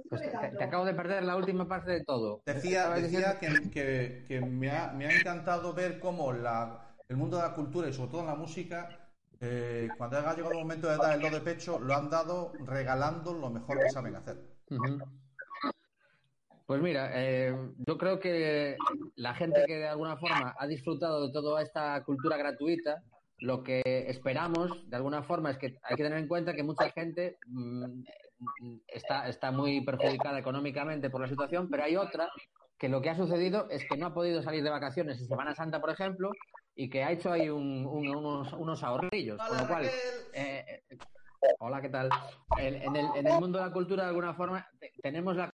Pues te, te acabo de perder la última parte de todo. Decía, que, que- que me, ha, me ha encantado ver cómo la, el mundo de la cultura y sobre todo la música, eh, cuando ha llegado el momento de dar el do de pecho, lo han dado regalando lo mejor que saben hacer. Pues mira, eh, yo creo que la gente que de alguna forma ha disfrutado de toda esta cultura gratuita, lo que esperamos de alguna forma es que hay que tener en cuenta que mucha gente mm, está, está muy perjudicada económicamente por la situación, pero hay otra que lo que ha sucedido es que no ha podido salir de vacaciones en Semana Santa, por ejemplo, y que ha hecho ahí un- un- unos, unos ahorrillos, con lo cual eh, eh, hola, ¿qué tal? En, el, en el mundo de la cultura, de alguna forma, te- tenemos la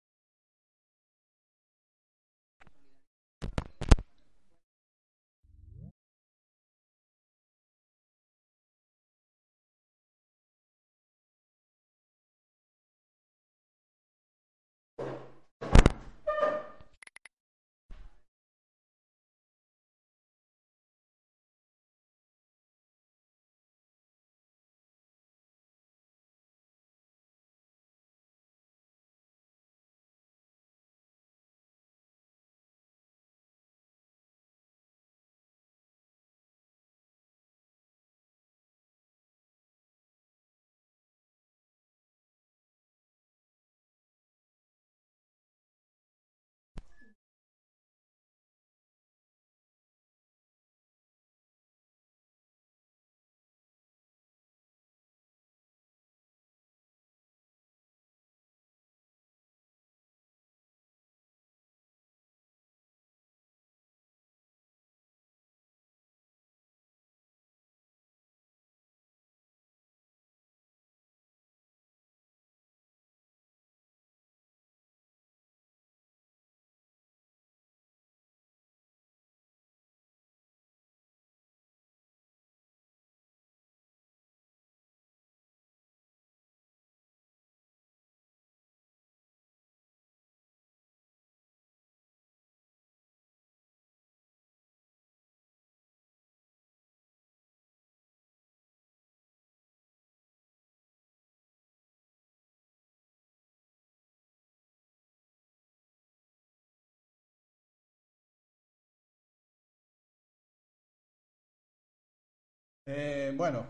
Eh, bueno,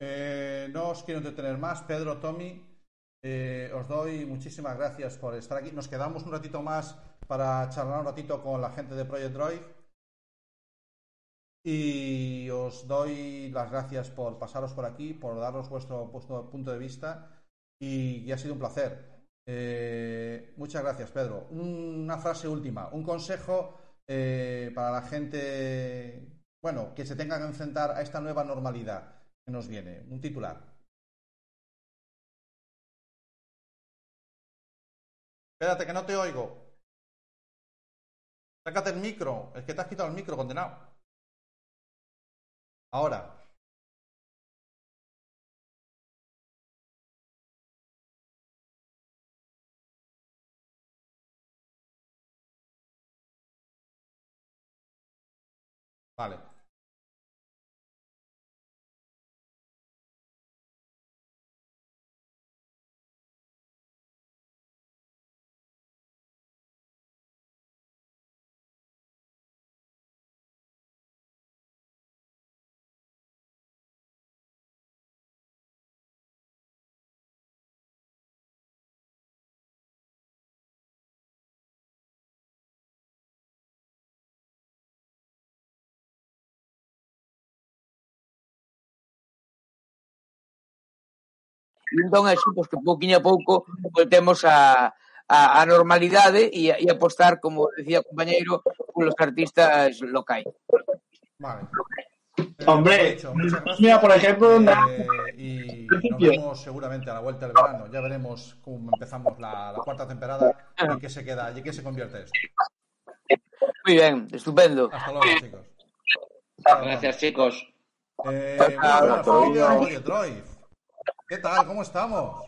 eh, no os quiero entretener más. Pedro, Tommy, eh, os doy muchísimas gracias por estar aquí. Nos quedamos un ratito más para charlar un ratito con la gente de Project Droid. Y os doy las gracias por pasaros por aquí, por daros vuestro, punto de vista. Y, ha sido un placer. Eh, muchas gracias, Pedro. Una frase última, un consejo para la gente, bueno, que se tenga que enfrentar a esta nueva normalidad que nos viene? Un titular. Espérate, que no te oigo. Sácate el micro. Es que te has quitado el micro, condenado. Ahora. Vale. Entón, así, pois, que pouquiño a pouco voltemos a, a, a normalidade e, a- e apostar, como decía o compañeiro, polos artistas locais. Vale. Hombre, Eh, dicho, muchas gracias. mira, por ejemplo, Eh, y nos vemos seguramente a la vuelta del verano. Ya veremos cómo empezamos la, la cuarta temporada y qué se queda y qué se convierte esto. Moi ben, estupendo. Hasta luego, chicos. Gracias, chicos. Eh, muy familia de Oye, Troy. ¿Qué tal? ¿Cómo estamos?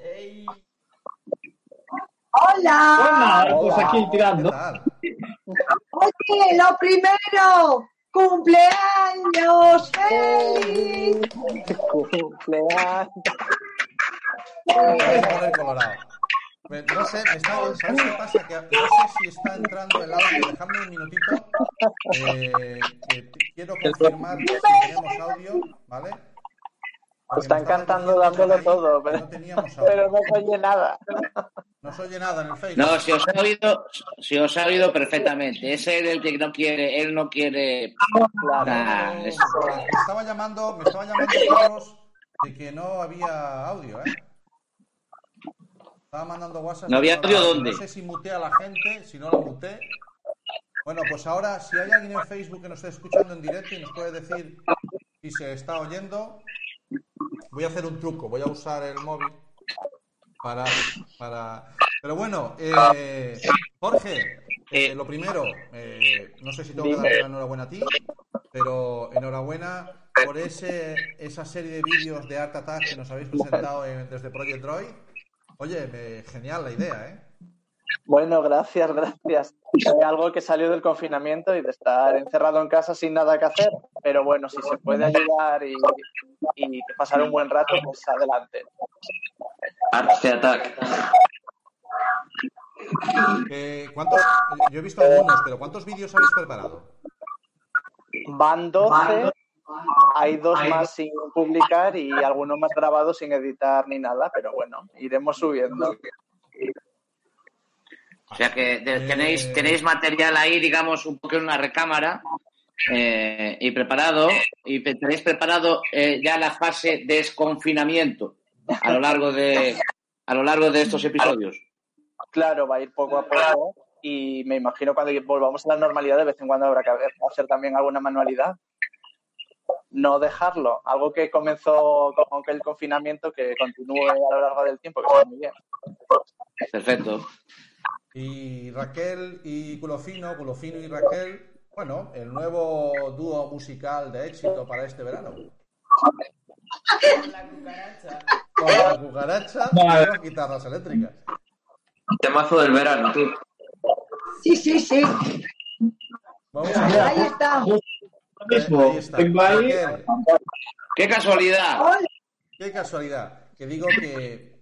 Hola, Hola. pues aquí ¿Qué tirando. Oye, lo primero, cumpleaños feliz. Cumpleaños. Me voy a poner colorado. Me- No sé, me está, ¿sabes qué pasa? Que no sé si está entrando el audio. Dejadme un minutito. Eh, que quiero confirmar si tenemos audio, ¿vale? Porque Están cantando dándolo todo, pero, No teníamos pero audio. no se oye nada. No se oye nada en el Facebook. No, si os ha oído, si os ha oído perfectamente. Es él el que no quiere, él no quiere. Nah, es- me estaba llamando, me estaba llamando Carlos de que no había audio, ¿eh? Estaba mandando WhatsApp. ¿No había audio dónde? No sé si muteé a la gente, si no la muteé. Bueno, pues ahora, si hay alguien en Facebook que nos esté escuchando en directo y nos puede decir si se está oyendo, voy a hacer un truco, voy a usar el móvil para... para... Pero bueno, eh, Jorge, eh, lo primero, eh, no sé si tengo que darte la enhorabuena a ti, pero enhorabuena por ese, esa serie de vídeos de Art Attack que nos habéis presentado en- desde Project Droid. Oye, me- genial la idea, ¿eh? Bueno, gracias, gracias. Fue algo que salió del confinamiento y de estar encerrado en casa sin nada que hacer. Pero bueno, si se puede ayudar y, y pasar un buen rato, pues adelante. Arte Attack. Eh, ¿cuántos, yo he visto algunos, pero ¿cuántos vídeos habéis preparado? Van 12, hay dos más sin publicar y algunos más grabados sin editar ni nada, pero bueno, iremos subiendo. O sea que de- Eh. tenéis, tenéis material ahí, digamos, un poco en una recámara eh, y preparado. Y tenéis preparado eh, ya la fase de desconfinamiento a lo largo de a lo largo de estos episodios. Claro, va a ir poco a poco y me imagino cuando volvamos a la normalidad de vez en cuando habrá que hacer también alguna manualidad. No dejarlo, algo que comenzó con el confinamiento que continúe a lo largo del tiempo, que está muy bien. Perfecto. Y Raquel y Culofino, Culofino y Raquel, bueno, el nuevo dúo musical de éxito para este verano. La cucaracha. Con la cucaracha y las guitarras eléctricas. Temazo del verano, tú. Sí, sí, sí. Vamos a ver. Ahí está. Mismo Ahí está. Raquel, ¡Qué casualidad! Qué casualidad. Que digo que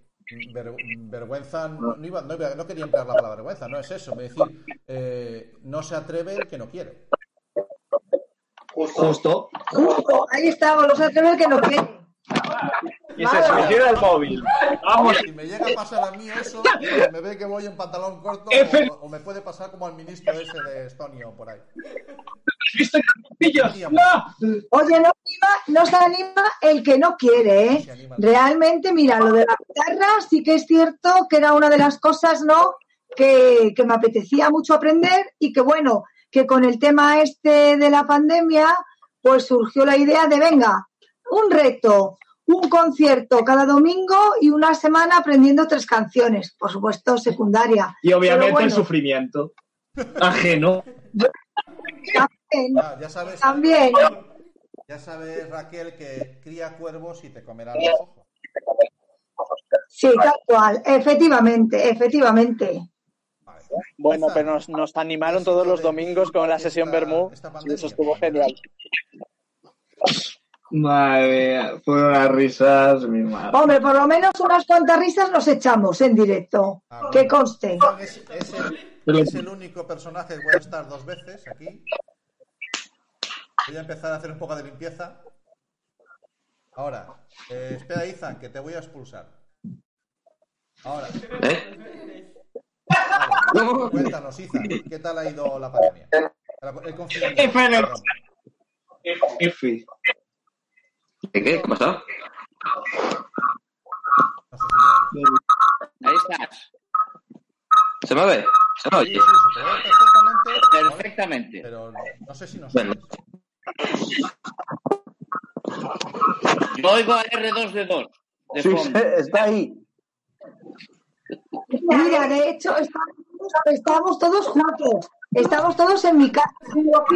ver- vergüenza, no, no iba, no, iba- no quería emplear la palabra vergüenza, no es eso. Me decir, eh, no se atreve el que no quiere. justo Justo, ahí estamos, los atreves que no quieren. y se suicida el móvil. Vamos, Si me llega a pasar a mí eso, me ve que voy en pantalón corto o, o me puede pasar como al ministro ese de Estonia o por ahí. ¡No! Oye, no, anima, no se anima el que no quiere, ¿eh? Realmente, mira, lo de la guitarra sí que es cierto que era una de las cosas, ¿no? Que, que me apetecía mucho aprender y que, bueno, que con el tema este de la pandemia, pues surgió la idea de, venga, un reto, un concierto cada domingo y una semana aprendiendo tres canciones, por supuesto secundaria. Y obviamente bueno, el sufrimiento ajeno. También, Ah, ya sabes, también. ya sabes, Raquel, que cría cuervos y te comerán los ojos. Sí, tal cual, efectivamente, efectivamente. Vale. Bueno, Esta- pero nos, nos animaron todos los domingos con la sesión Bermú. esta y pandemia. eso estuvo genial. Madre mía, fueron las risas, mi madre. Hombre, por lo menos unas cuantas risas nos echamos en directo, Ah, que conste. Es, es el, es el único personaje que puede estar dos veces aquí. Voy a empezar a hacer un poco de limpieza. Ahora, eh, espera, Izan, que te voy a expulsar. Ahora, ¿Eh? vale, cuéntanos, Izan, ¿qué tal ha ido la pandemia? El confinamiento. ¿Qué? ¿Qué? ¿Qué pasó? No sé si me oyes. Ahí estás. ¿Se me ve? ¿Se me Sí, oye? sí, se te ve perfectamente. Perfectamente. Pero no sé si nos Bueno. oyes. Yo oigo a R2D2 de Sí, está ahí. Mira, de hecho, estamos, estamos todos juntos. Estamos todos en mi casa. Ah,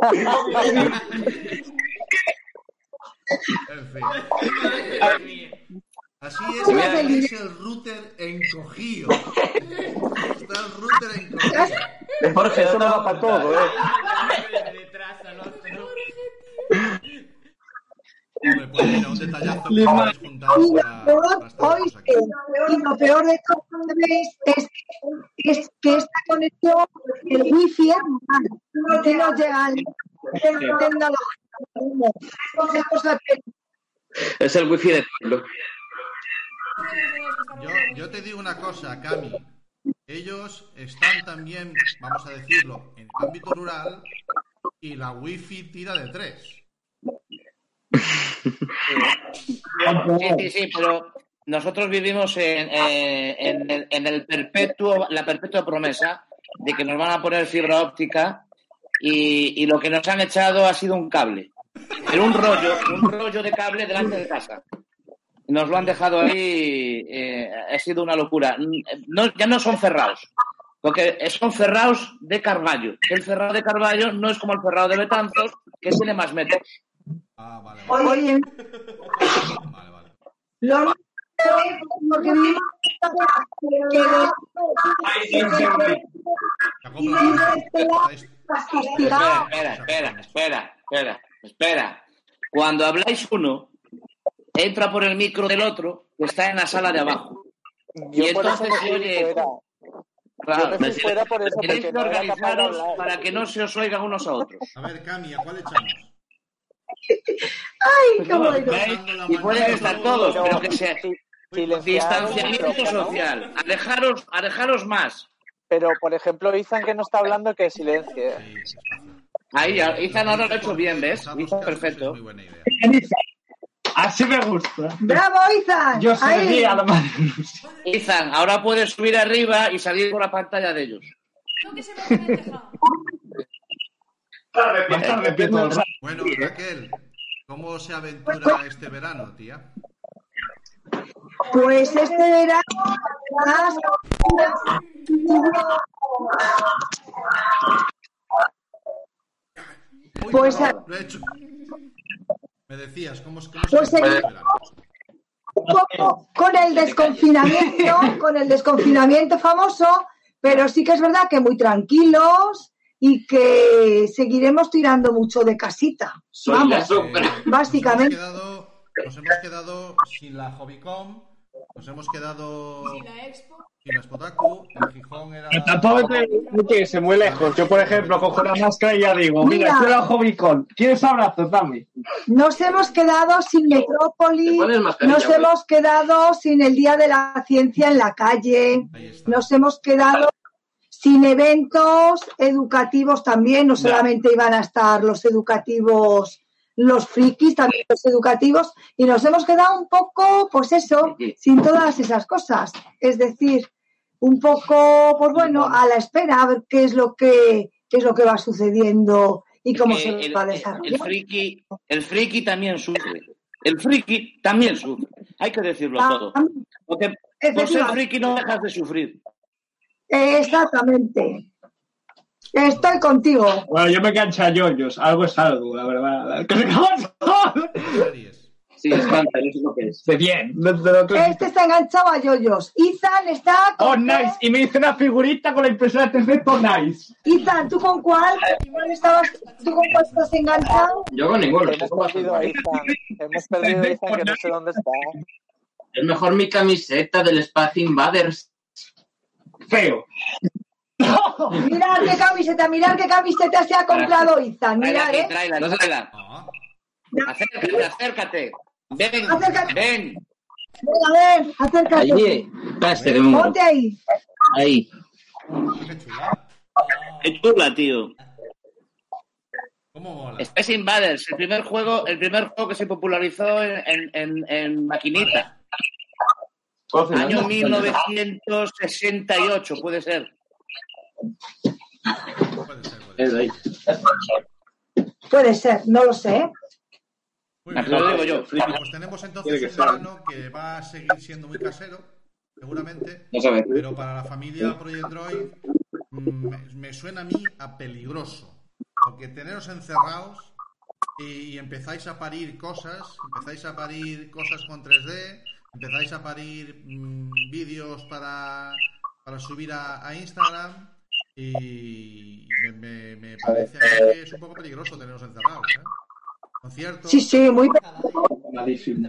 mira. En fin. Así es, es el router encogido. Está el router encogido. Jorge, eso no va para todo, ¿eh? Hombre, pues mira, un detallazo que hemos juntado lo para, peor, para estar oíste, aquí. y lo peor de todo es, es, es que esta conexión, el wifi es mal, que no llega al que- Es el wifi de Ellos están también, vamos a decirlo, en el ámbito rural y la wifi tira de tres. Sí, sí, sí, pero nosotros vivimos en, el, perpetuo, la perpetua promesa de que nos van a poner fibra óptica y, y lo que nos han echado ha sido un cable. Pero un rollo, un rollo de cable delante de casa. Nos lo han dejado ahí, eh, ha sido una locura. No, ya no son cerrados, porque son cerrados de Carballo. El cerrado de Carballo no es como el cerrado de Betanzos, que tiene más metros. Ah, vale, vale. Oye, vale, vale. lo que. Espera, espera, espera, espera, espera. Cuando habláis uno, entra por el micro del otro que está en la sala de abajo. Yo Y entonces se oye fuera. Claro, Yo me fui fuera por eso, tenéis que organizaros para que no se os oigan unos a otros. A ver, Cami, ¿a cuál echamos? Ay, qué bueno. Y pueden estar todos, pero que sea distanciamiento social. Alejaros, alejaros más. Pero, por ejemplo, Izan que no está hablando, que silencie. Ahí, Izan ahora lo ha hecho bien, ¿ves? Izan perfecto. Así me gusta. Bravo, Izan. Yo Ahí. serví a la madre. Izan, ahora puedes subir arriba y salir por la pantalla de ellos. El. Bueno, Raquel, ¿cómo se aventura este verano, tía? Pues este verano has- Uy, Pues, perdón, lo he hecho. Me decías, ¿cómo, cómo se Pues, verano? un poco con el desconfinamiento, con el desconfinamiento famoso, pero sí que es verdad que muy tranquilos y que seguiremos tirando mucho de casita. Vamos. Eh, básicamente. Nos hemos, quedado, nos hemos quedado sin la Hobbycom, nos hemos quedado sin la Expo, sin la Spotaku, en Gijón era... Tampoco te irse muy lejos. Yo, por ejemplo, cojo la máscara y ya digo, mira, Mira. estoy en la Hobbycon. ¿Quieres abrazos? Dame. Nos hemos quedado sin Metrópoli, nos hemos quedado sin el Día de la Ciencia en la calle, nos hemos quedado sin eventos educativos también, no solamente iban a estar los educativos, los frikis, también los educativos, y nos hemos quedado un poco, pues eso, sin todas esas cosas. Es decir, un poco, pues bueno, a la espera, a ver qué es lo que, qué es lo que va sucediendo y cómo se el, va el- desarrollando. el friki, el friki también sufre. El friki también sufre. Hay que decirlo Ah, todo. Porque por ser friki no dejas de sufrir. Exactamente. Estoy contigo. Bueno, yo me cancho a yoyos. Algo es algo, la verdad. ¿Qué Sí, es eso es lo que es. De bien. De, de lo que- Este está enganchado a yoyos. Ethan está Oh, con... nice. Y me hice una figurita con la impresora 3D, oh, nice. Ethan, ¿tú con cuál? Igual estabas... ¿Tú con cuál estás enganchado? Yo con ninguno. Hemos perdido a Ethan. Hemos perdido a Ethan que no sé dónde está. Es mejor mi camiseta del Space Invaders. Feo. Mirad qué camiseta, mirad qué camiseta se ha comprado. Tráela Mirad, aquí, ¿eh? tráela, tráela. Acércate, acércate. Ven, Acércate. ven. Venga, a ver, acércate. Allí. De mundo. Ponte ahí. Ahí. Qué chula, tío. ¿Cómo mola? Space Invaders, el primer juego, el primer juego que se popularizó en, en, en, en maquinita. Año 1968, puede ser. Es ahí. Puede ser, no lo sé. Muy bien. te lo digo yo. Bueno, pues tenemos entonces un ser. verano que va a seguir siendo muy casero, seguramente, pero para la familia Project Droid mm, me, me suena a mí a peligroso, porque teneros encerrados y, y empezáis a parir cosas, empezáis a parir cosas con 3D, empezáis a parir mm, vídeos para, para subir a, a Instagram y me, me- me parece a mí que es un poco peligroso teneros encerrados. ¿eh? Conciertos. Sí, sí, muy... Malísimo.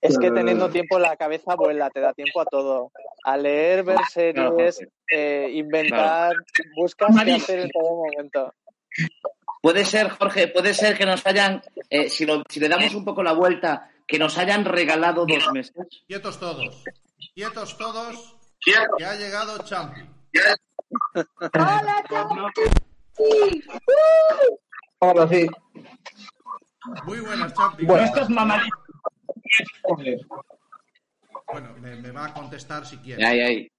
Es que teniendo tiempo la cabeza vuela, te da tiempo a todo. A leer, ver series, eh, inventar, buscas qué hacer en todo momento. Puede ser, Jorge, puede ser que nos hayan, eh, si, lo- si le damos un poco la vuelta, que nos hayan regalado dos meses. Quietos todos. Quietos todos. Que ha llegado Champi. ¡Hola, Champi! ¡Uh! Ahora sí. Muy buenas, Champi. Bueno, esto es mamadito. Bueno, me, me va a contestar si quiere. Ahí, ahí.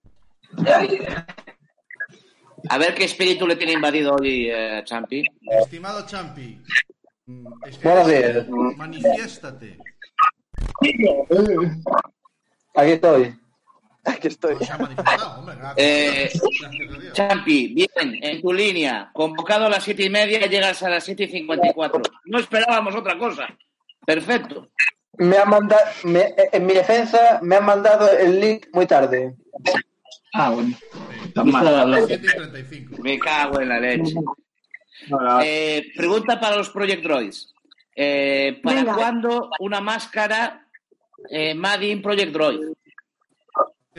A ver qué espíritu le tiene invadido hoy eh, Champi. Estimado Champi. mm. Manifiéstate. Aquí estoy. Aquí estoy. Eh. Champi, bien, en tu línea. Convocado a las siete y media, llegas a las siete y cincuenta y cuatro. No esperábamos otra cosa. Perfecto. Me han mandado, me- en mi defensa, me han mandado el link muy tarde. Ah, bueno. Sí. Tan mal. 7 y 35. Me cago en la leche. Eh, pregunta para los Project Droids. Eh, ¿Para Venga. cuándo una máscara eh, Made in Project Droid?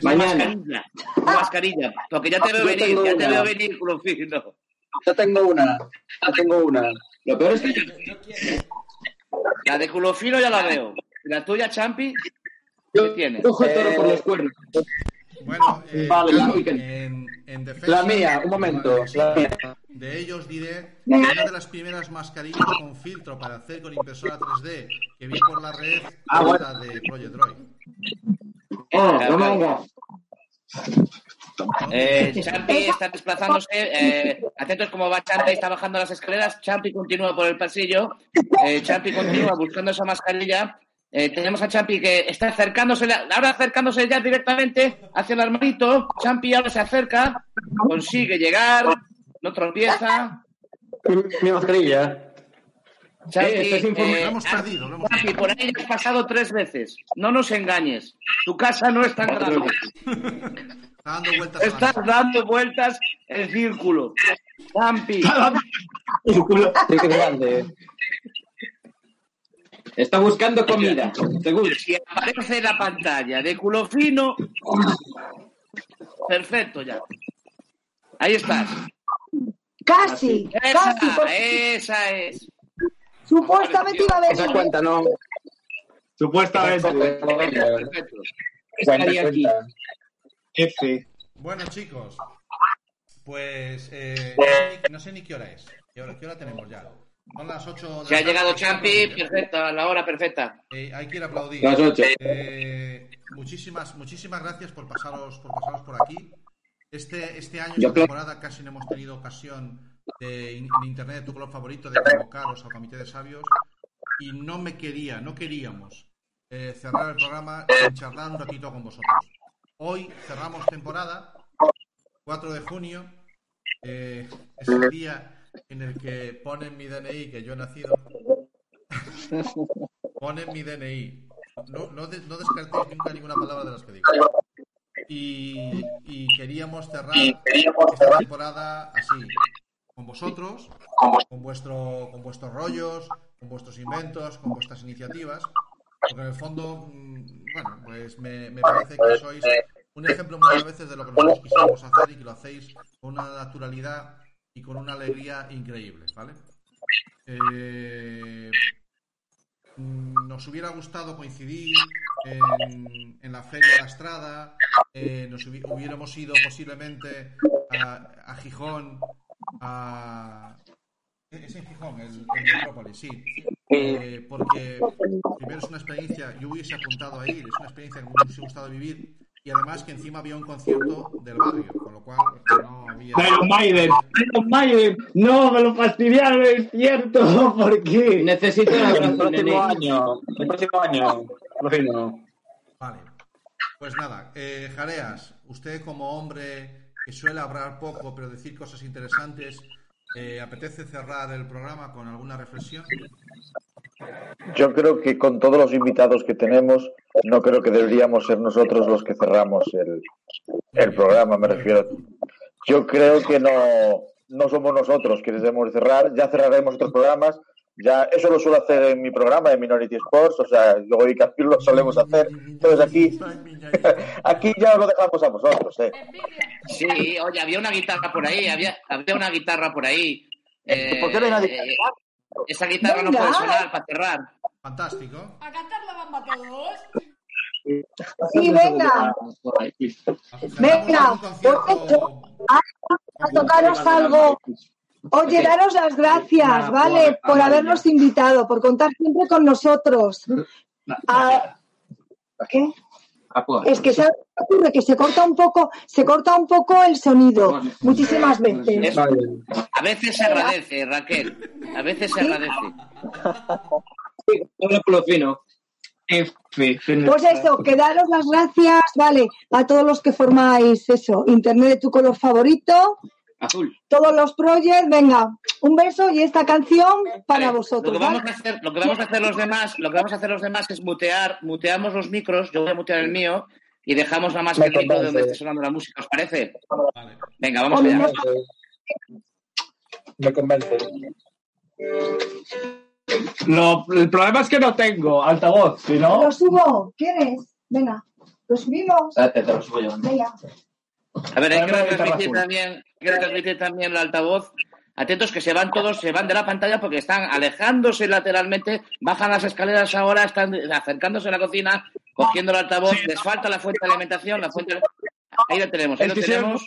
Mañana. mascarilla. Mascarilla. Porque ya te veo Yo venir, ya te veo venir, Clofino. Yo tengo una. Yo tengo una. Lo peor es que La de Culofino ya la veo. ¿Y la tuya, Champi? ¿Qué yo tienes? toro Eh, por los cuernos. Bueno, eh, Vale, en, en defensa La mía, un momento. La mía. De ellos diré que una de las primeras mascarillas con filtro para hacer con impresora 3D que vi por la red Ah, bueno. la de Project Droid. Oh, venga. Eh, Champi está desplazándose. Eh, atentos como va Champi, está bajando las escaleras. Champi continúa por el pasillo. Eh, Champi continúa buscando esa mascarilla. Eh, tenemos a Champi que está acercándose, ahora acercándose ya directamente hacia el armarito. Champi ahora se acerca, consigue llegar, no tropieza. Mi mascarilla. Champi, Eh, eh, Lo hemos perdido, lo hemos Champi, por ahí has pasado tres veces. No nos engañes. Tu casa no es tan grande. Está dando vueltas Estás dando vueltas el círculo. Que es grande. Está buscando comida. Seguro. Si aparece la pantalla de culo fino, perfecto ya. Ahí estás. Casi, Esa, casi. esa es. Supuestamente iba a Esa venir. cuenta no. Supuestamente. Estaría aquí. F. Bueno, chicos, pues eh, no, sé ni, no sé ni qué hora es. ¿Qué hora, qué hora tenemos ya? Son las 8 de Se ha llegado. Champi, perfecto, a la hora perfecta. Eh, hay que ir a aplaudir. Las ocho. Eh, muchísimas, muchísimas gracias por pasaros, por pasaros por aquí. Este, este año, esta temporada, casi no hemos tenido ocasión de, en Internet de tu color favorito de convocaros al Comité de Sabios y no me quería, no queríamos eh, cerrar el programa sin charlar un ratito con vosotros. Hoy cerramos temporada, 4 de junio, eh, es el día en el que ponen mi DNI que yo he nacido. ponen mi DNI. No, no, de- no descartéis nunca ninguna palabra de las que digo. Y, y queríamos cerrar esta temporada así, con vosotros, con, vuestro, con vuestros rollos, con vuestros inventos, con vuestras iniciativas, porque en el fondo, mm, bueno, pues me, me parece que sois un ejemplo muchas veces de lo que nosotros quisimos hacer y que lo hacéis con una naturalidad y con una alegría increíbles, ¿vale? Eh, mm, nos hubiera gustado coincidir en, en la Feria de la Estrada, eh, nos hubi- hubiéramos ido posiblemente a, a Gijón, a... Es en Gijón, el, el Metrópolis, sí. Eh, porque primero es una experiencia, yo hubiese apuntado a ir, es una experiencia que me hubiese gustado vivir y además que encima había un concierto del barrio, con lo cual no había... Iron Maiden, Iron Maiden, no, me lo fastidiaron, es cierto, porque Necesito un abrazo, El próximo año, el próximo año. Vale. Pues nada, eh, Jareas, usted como hombre que suele hablar poco pero decir cosas interesantes, eh, ¿apetece cerrar el programa con alguna reflexión? Yo creo que con todos los invitados que tenemos, no creo que deberíamos ser nosotros los que cerramos el, el programa, me refiero. Yo creo que no, no somos nosotros quienes debemos cerrar, ya cerraremos otros programas. Ya, eso lo suelo hacer en mi programa de Minority Sports, o sea, luego y Capil lo solemos hacer. Entonces aquí, aquí ya lo dejamos a vosotros, eh. Sí, oye, había una guitarra por ahí, había, había una guitarra por ahí. Eh, ¿Por qué no hay nadie? eh, esa guitarra no puede sonar para cerrar. Fantástico. A cantar la bamba todos. Sí, venga, venga, por hecho, a, a tocaros algo. Oye, daros las gracias, ¿vale? Por habernos invitado, por contar siempre con nosotros. Ah, ¿Qué? Es que ¿sabes qué ocurre? Que se corta un poco, se corta un poco el sonido, muchísimas veces. Es- a veces se agradece, Raquel. A veces se agradece. Pues eso, que daros las gracias, vale, a todos los que formáis eso, Internet de tu color favorito, Azul. todos los projects, venga, un beso y esta canción para Vale, Lo vosotros, que vamos ¿vale? a hacer, lo que vamos a hacer los demás, lo que vamos a hacer los demás es mutear, muteamos los micros, yo voy a mutear el mío y dejamos nada más que el micro donde esté sonando la música, ¿os parece? Vale. Venga, vamos allá. Me convence. Lo- el problema es que no tengo altavoz, si no... Lo subo, ¿quieres? Venga, lo subimos, Espérate, te lo subo yo. venga. A ver, hay que guitarra retransmitir azul. también, hay que retransmitir también el altavoz. Atentos que se van todos, se van de la pantalla porque están alejándose lateralmente, bajan las escaleras ahora, están acercándose a la cocina, cogiendo el altavoz, les falta la fuente de alimentación, la fuente ahí la tenemos, ahí lo que tenemos.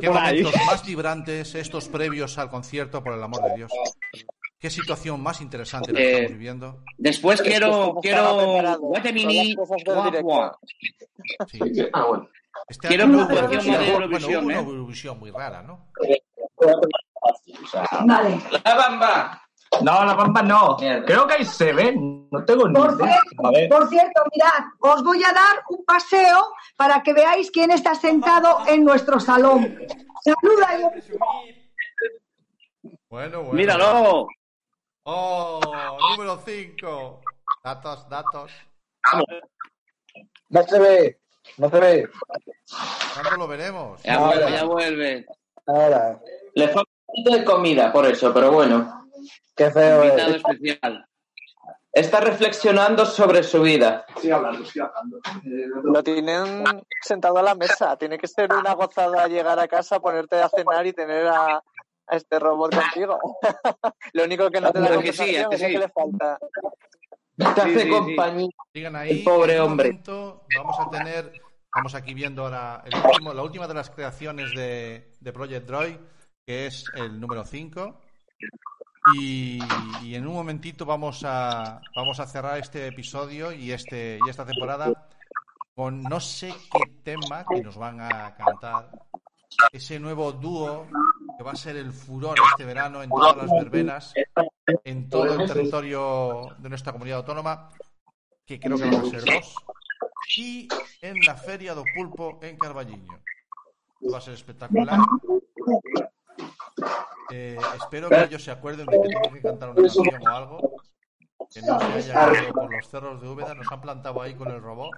Qué momentos más vibrantes estos previos al concierto, por el amor de Dios. Qué situación más interesante la que Eh, estamos viviendo. Después Es que quiero, quiero. Guatemini. Sí. Ah, bueno. Este Quiero año una hubo- actuación de bueno, Eurovisión, hubo una ¿eh? Eurovisión muy rara, ¿no? Vale. La bamba. No, la bamba no. Creo que ahí se ve, no tengo ni Por idea. cierto, por cierto, mirad, os voy a dar un paseo para que veáis quién está sentado en nuestro salón. Saluda, Bueno, bueno. Míralo. Oh, número 5. Datos, datos. No se ve, no se ve. ¿Cuándo lo veremos? Ya Ahora. vuelve, ya vuelve. Ahora, Le falta un poquito de comida por eso, pero bueno. qué feo Invitado es. especial. Está reflexionando sobre su vida. Lo tienen sentado a la mesa. Tiene que ser una gozada llegar a casa, ponerte a cenar y tener a, a este robot contigo. Lo único que no te da ¿A que sí? ¿A conversación que es sí? que le falta. Te hace sí, sí. compañía. Ahí. El pobre en un hombre. momento vamos a tener Estamos aquí viendo ahora el último, la última de las creaciones de, de Project Droid, que es el número 5. Y, y en un momentito vamos a, vamos a cerrar este episodio y, este, y esta temporada con no sé qué tema que nos van a cantar. Ese nuevo dúo que va a ser el furor este verano en todas las verbenas, en todo el territorio de nuestra comunidad autónoma, que creo que van a ser dos, y en la Feria do Pulpo en Carballiño. Va a ser espectacular. Eh, espero que ellos se acuerden de que tengo que cantar una canción o algo. Que no se haya ido por los cerros de Úbeda. Nos han plantado ahí con el robot.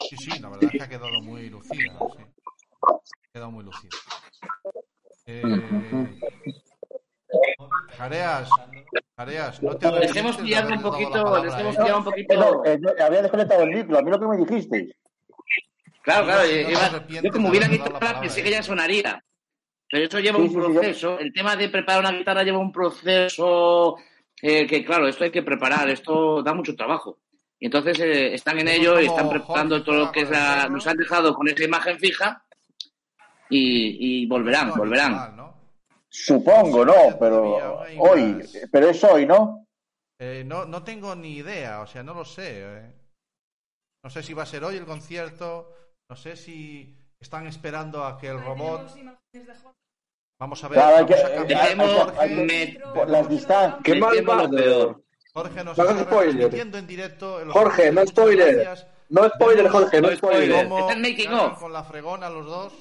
Sí, sí, la verdad es que ha quedado muy lucida. Ha quedado muy lucida. Eh, Jareas, Jareas, no te Les hemos pillado un poquito, les a hemos pillado un poquito. Eh, había desconectado el micro, a mí lo que me dijisteis. Claro, claro, No, no iba- se arrepiente yo como hubiera guitarra pensé que ya ¿eh? sonaría. Pero eso lleva Sí, un sí, sí, yo- proceso. El tema de preparar una guitarra lleva un proceso eh, que, claro, esto hay que preparar, esto da mucho trabajo. Y entonces eh, están en ello y están preparando todo lo que es la... Nos han dejado con esa imagen fija y, y volverán, No, volverán. habitual, ¿no? Supongo, no, pero hoy, pero es hoy, ¿no? Eh, no, no tengo ni idea, o sea, no lo sé. eh. No sé si va a ser hoy el concierto, no sé si están esperando a que el robot... Vamos a ver, Claro, eh, las distancias. Qué mal va, los dedos. Jorge nos No spoiler. en directo. en Jorge, no spoiler. gracias. No spoiler, Jorge, no spoiler. Están making ganan of. con la fregona los dos.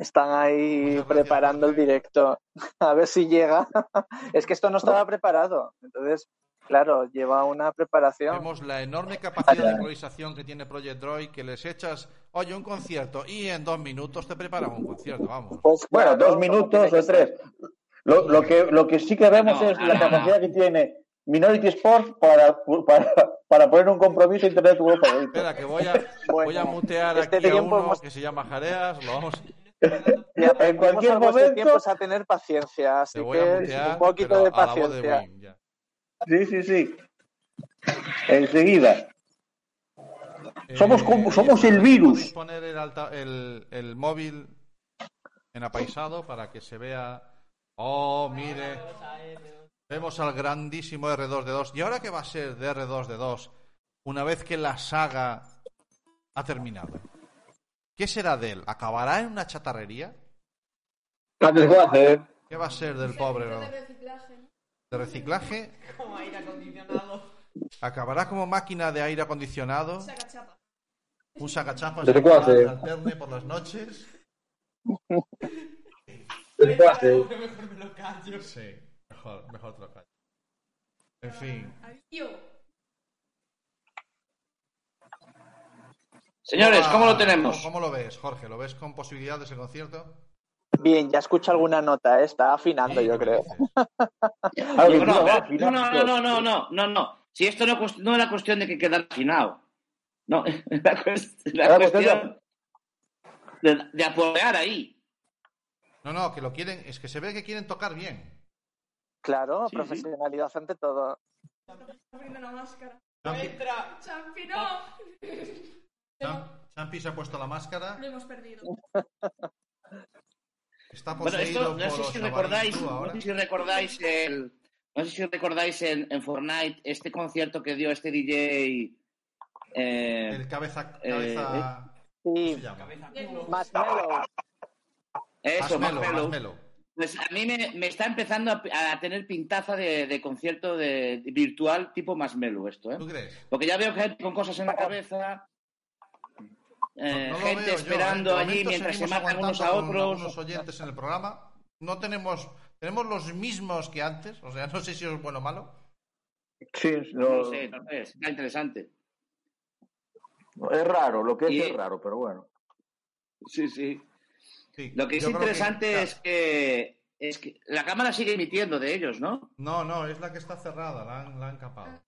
Están ahí Muchas gracias, preparando el directo. A ver si llega. es que esto no estaba preparado. Entonces, claro, lleva una preparación. Vemos la enorme capacidad de improvisación que tiene Project Droid, que les echas, oye, un concierto, y en dos minutos te preparan un concierto, vamos. Pues, Bueno, claro, dos minutos o tres. Lo, lo que, lo que sí que vemos No, es no, la no, capacidad que tiene Minority Sports para, para, para poner un compromiso Internet tu favorito. Espera, que voy a, Bueno, voy a mutear este aquí a tiempo uno hemos- que se llama Jareas, lo vamos... En cualquier momento- tiempo es a tener paciencia. Así Te voy a que mutear, un poquito pero de paciencia. Wim, ya. Sí, sí, sí. Enseguida. Somos como- somos el virus. Poner el, alta- el, el móvil en apaisado para que se vea. Oh, mire. Vemos al grandísimo R2D2. ¿Y ahora qué va a ser de R2D2 una vez que la saga ha terminado? ¿Qué será de él? ¿Acabará en una chatarrería? Antes de hacer. ¿Qué va a ser del pobre? de no? reciclaje. ¿De reciclaje? Como aire acondicionado. ¿Acabará como máquina de aire acondicionado? ¿Un sacachapas ¿Desde cuándo? que alterne por las noches? De. Mejor me lo callo. Sí, mejor, mejor te lo callo. En fin. Adiós. Señores, ¿cómo lo ah, tenemos? ¿Cómo lo ves, Jorge? ¿Lo ves con posibilidades ese concierto? Bien, ya escucha alguna nota, ¿eh? está afinando, yo creo. ¿eh? No, no, no, no, no, no, no, Si esto no, no era cuestión de que quedara afinado. No, la, cuestión de, apoyar ahí. No, no, que lo quieren, es que se ve que quieren tocar bien. Claro, profesionalidad ante todo. Abriendo una máscara. Cham- Champi se ha puesto la máscara, Lo hemos perdido. está Bueno, poseído esto, no por sé si recordáis, no sé si recordáis el, no sé si recordáis en, en Fortnite este concierto que dio este DJ. eh, El cabeza, Eh, cabeza, ¿cómo se llama? Marshmallow. eso, Marshmello, Marshmello. Marshmello. Pues a mí me, me está empezando a, a tener pintaza de, de concierto de, de virtual tipo Marshmello esto, ¿eh? ¿Tú crees? Porque ya veo gente con cosas en la cabeza, eh, No gente yo, ¿eh? esperando allí mientras se matan unos a otros. algunos oyentes en el programa. No tenemos, tenemos los mismos que antes, o sea, no sé si es bueno o malo. Sí, No no, sé, no sé, está interesante. es raro, lo que es Y- es raro, pero bueno. Sí, sí. Sí, Lo que es que- interesante es que es que la cámara sigue emitiendo de ellos, ¿no? No, no, es la que está cerrada, la han, la han capado.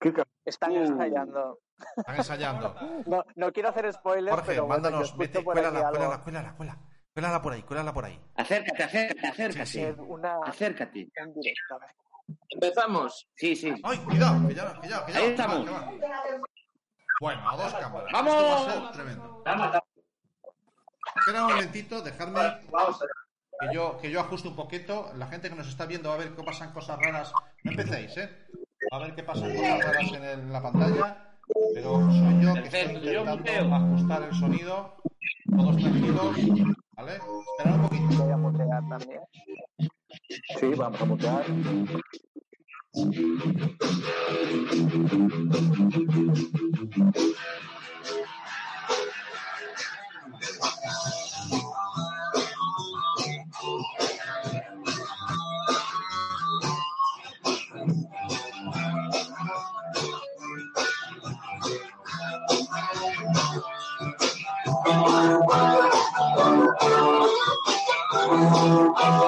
¿Qué ca- están mm. ensayando. Están ensayando. no, quiero hacer spoilers, Jorge, pero bueno, mándanos, mete, cuélala, cuélala, cuélala, cuélala. Cuélala por ahí, cuélala por ahí. Acércate, acércate, acércate. Sí, Acércate. Empezamos. Sí, sí. ¡Ay, cuidado! Que ya. Ahí estamos. Va. Bueno, a dos cámaras. ¡Vamos! Esto va a ser tremendo. Vamos. Espera un momentito, dejadme. Que yo, que yo ajuste un poquito. La gente que nos está viendo va a ver que pasan cosas raras. No empecéis, ¿eh? A ver qué pasa con las ruedas en, la pantalla. Pero soy yo que estoy intentando ajustar el sonido. Todos tranquilos. ¿Vale? Esperar un poquito. Voy a mutear también. Sí, vamos a mutear. Oh, oh, oh.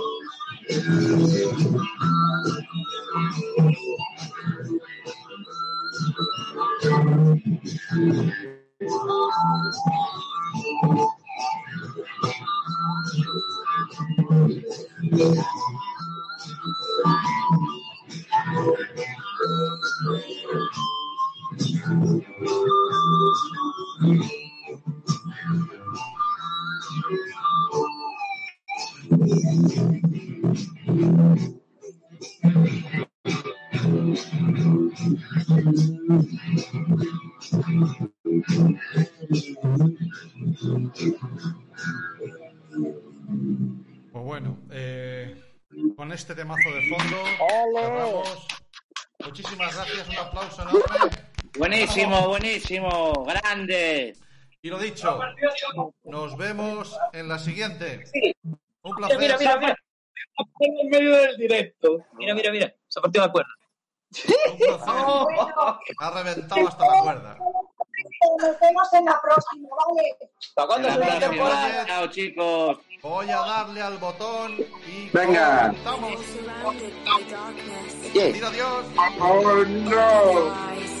Buenísimo, buenísimo, grande. Y lo dicho, nos vemos en la siguiente. Un placer. Mira, mira, mira. En medio del directo. Mira, mira, mira. Se ha partido la cuerda. Un. Ha reventado hasta la cuerda. Nos vemos en la próxima, ¿vale? ¿Hasta cuándo es la temporada? Chao, chicos. Voy a darle al botón y venga. Estamos. Yes. Mira, Dios. Oh no.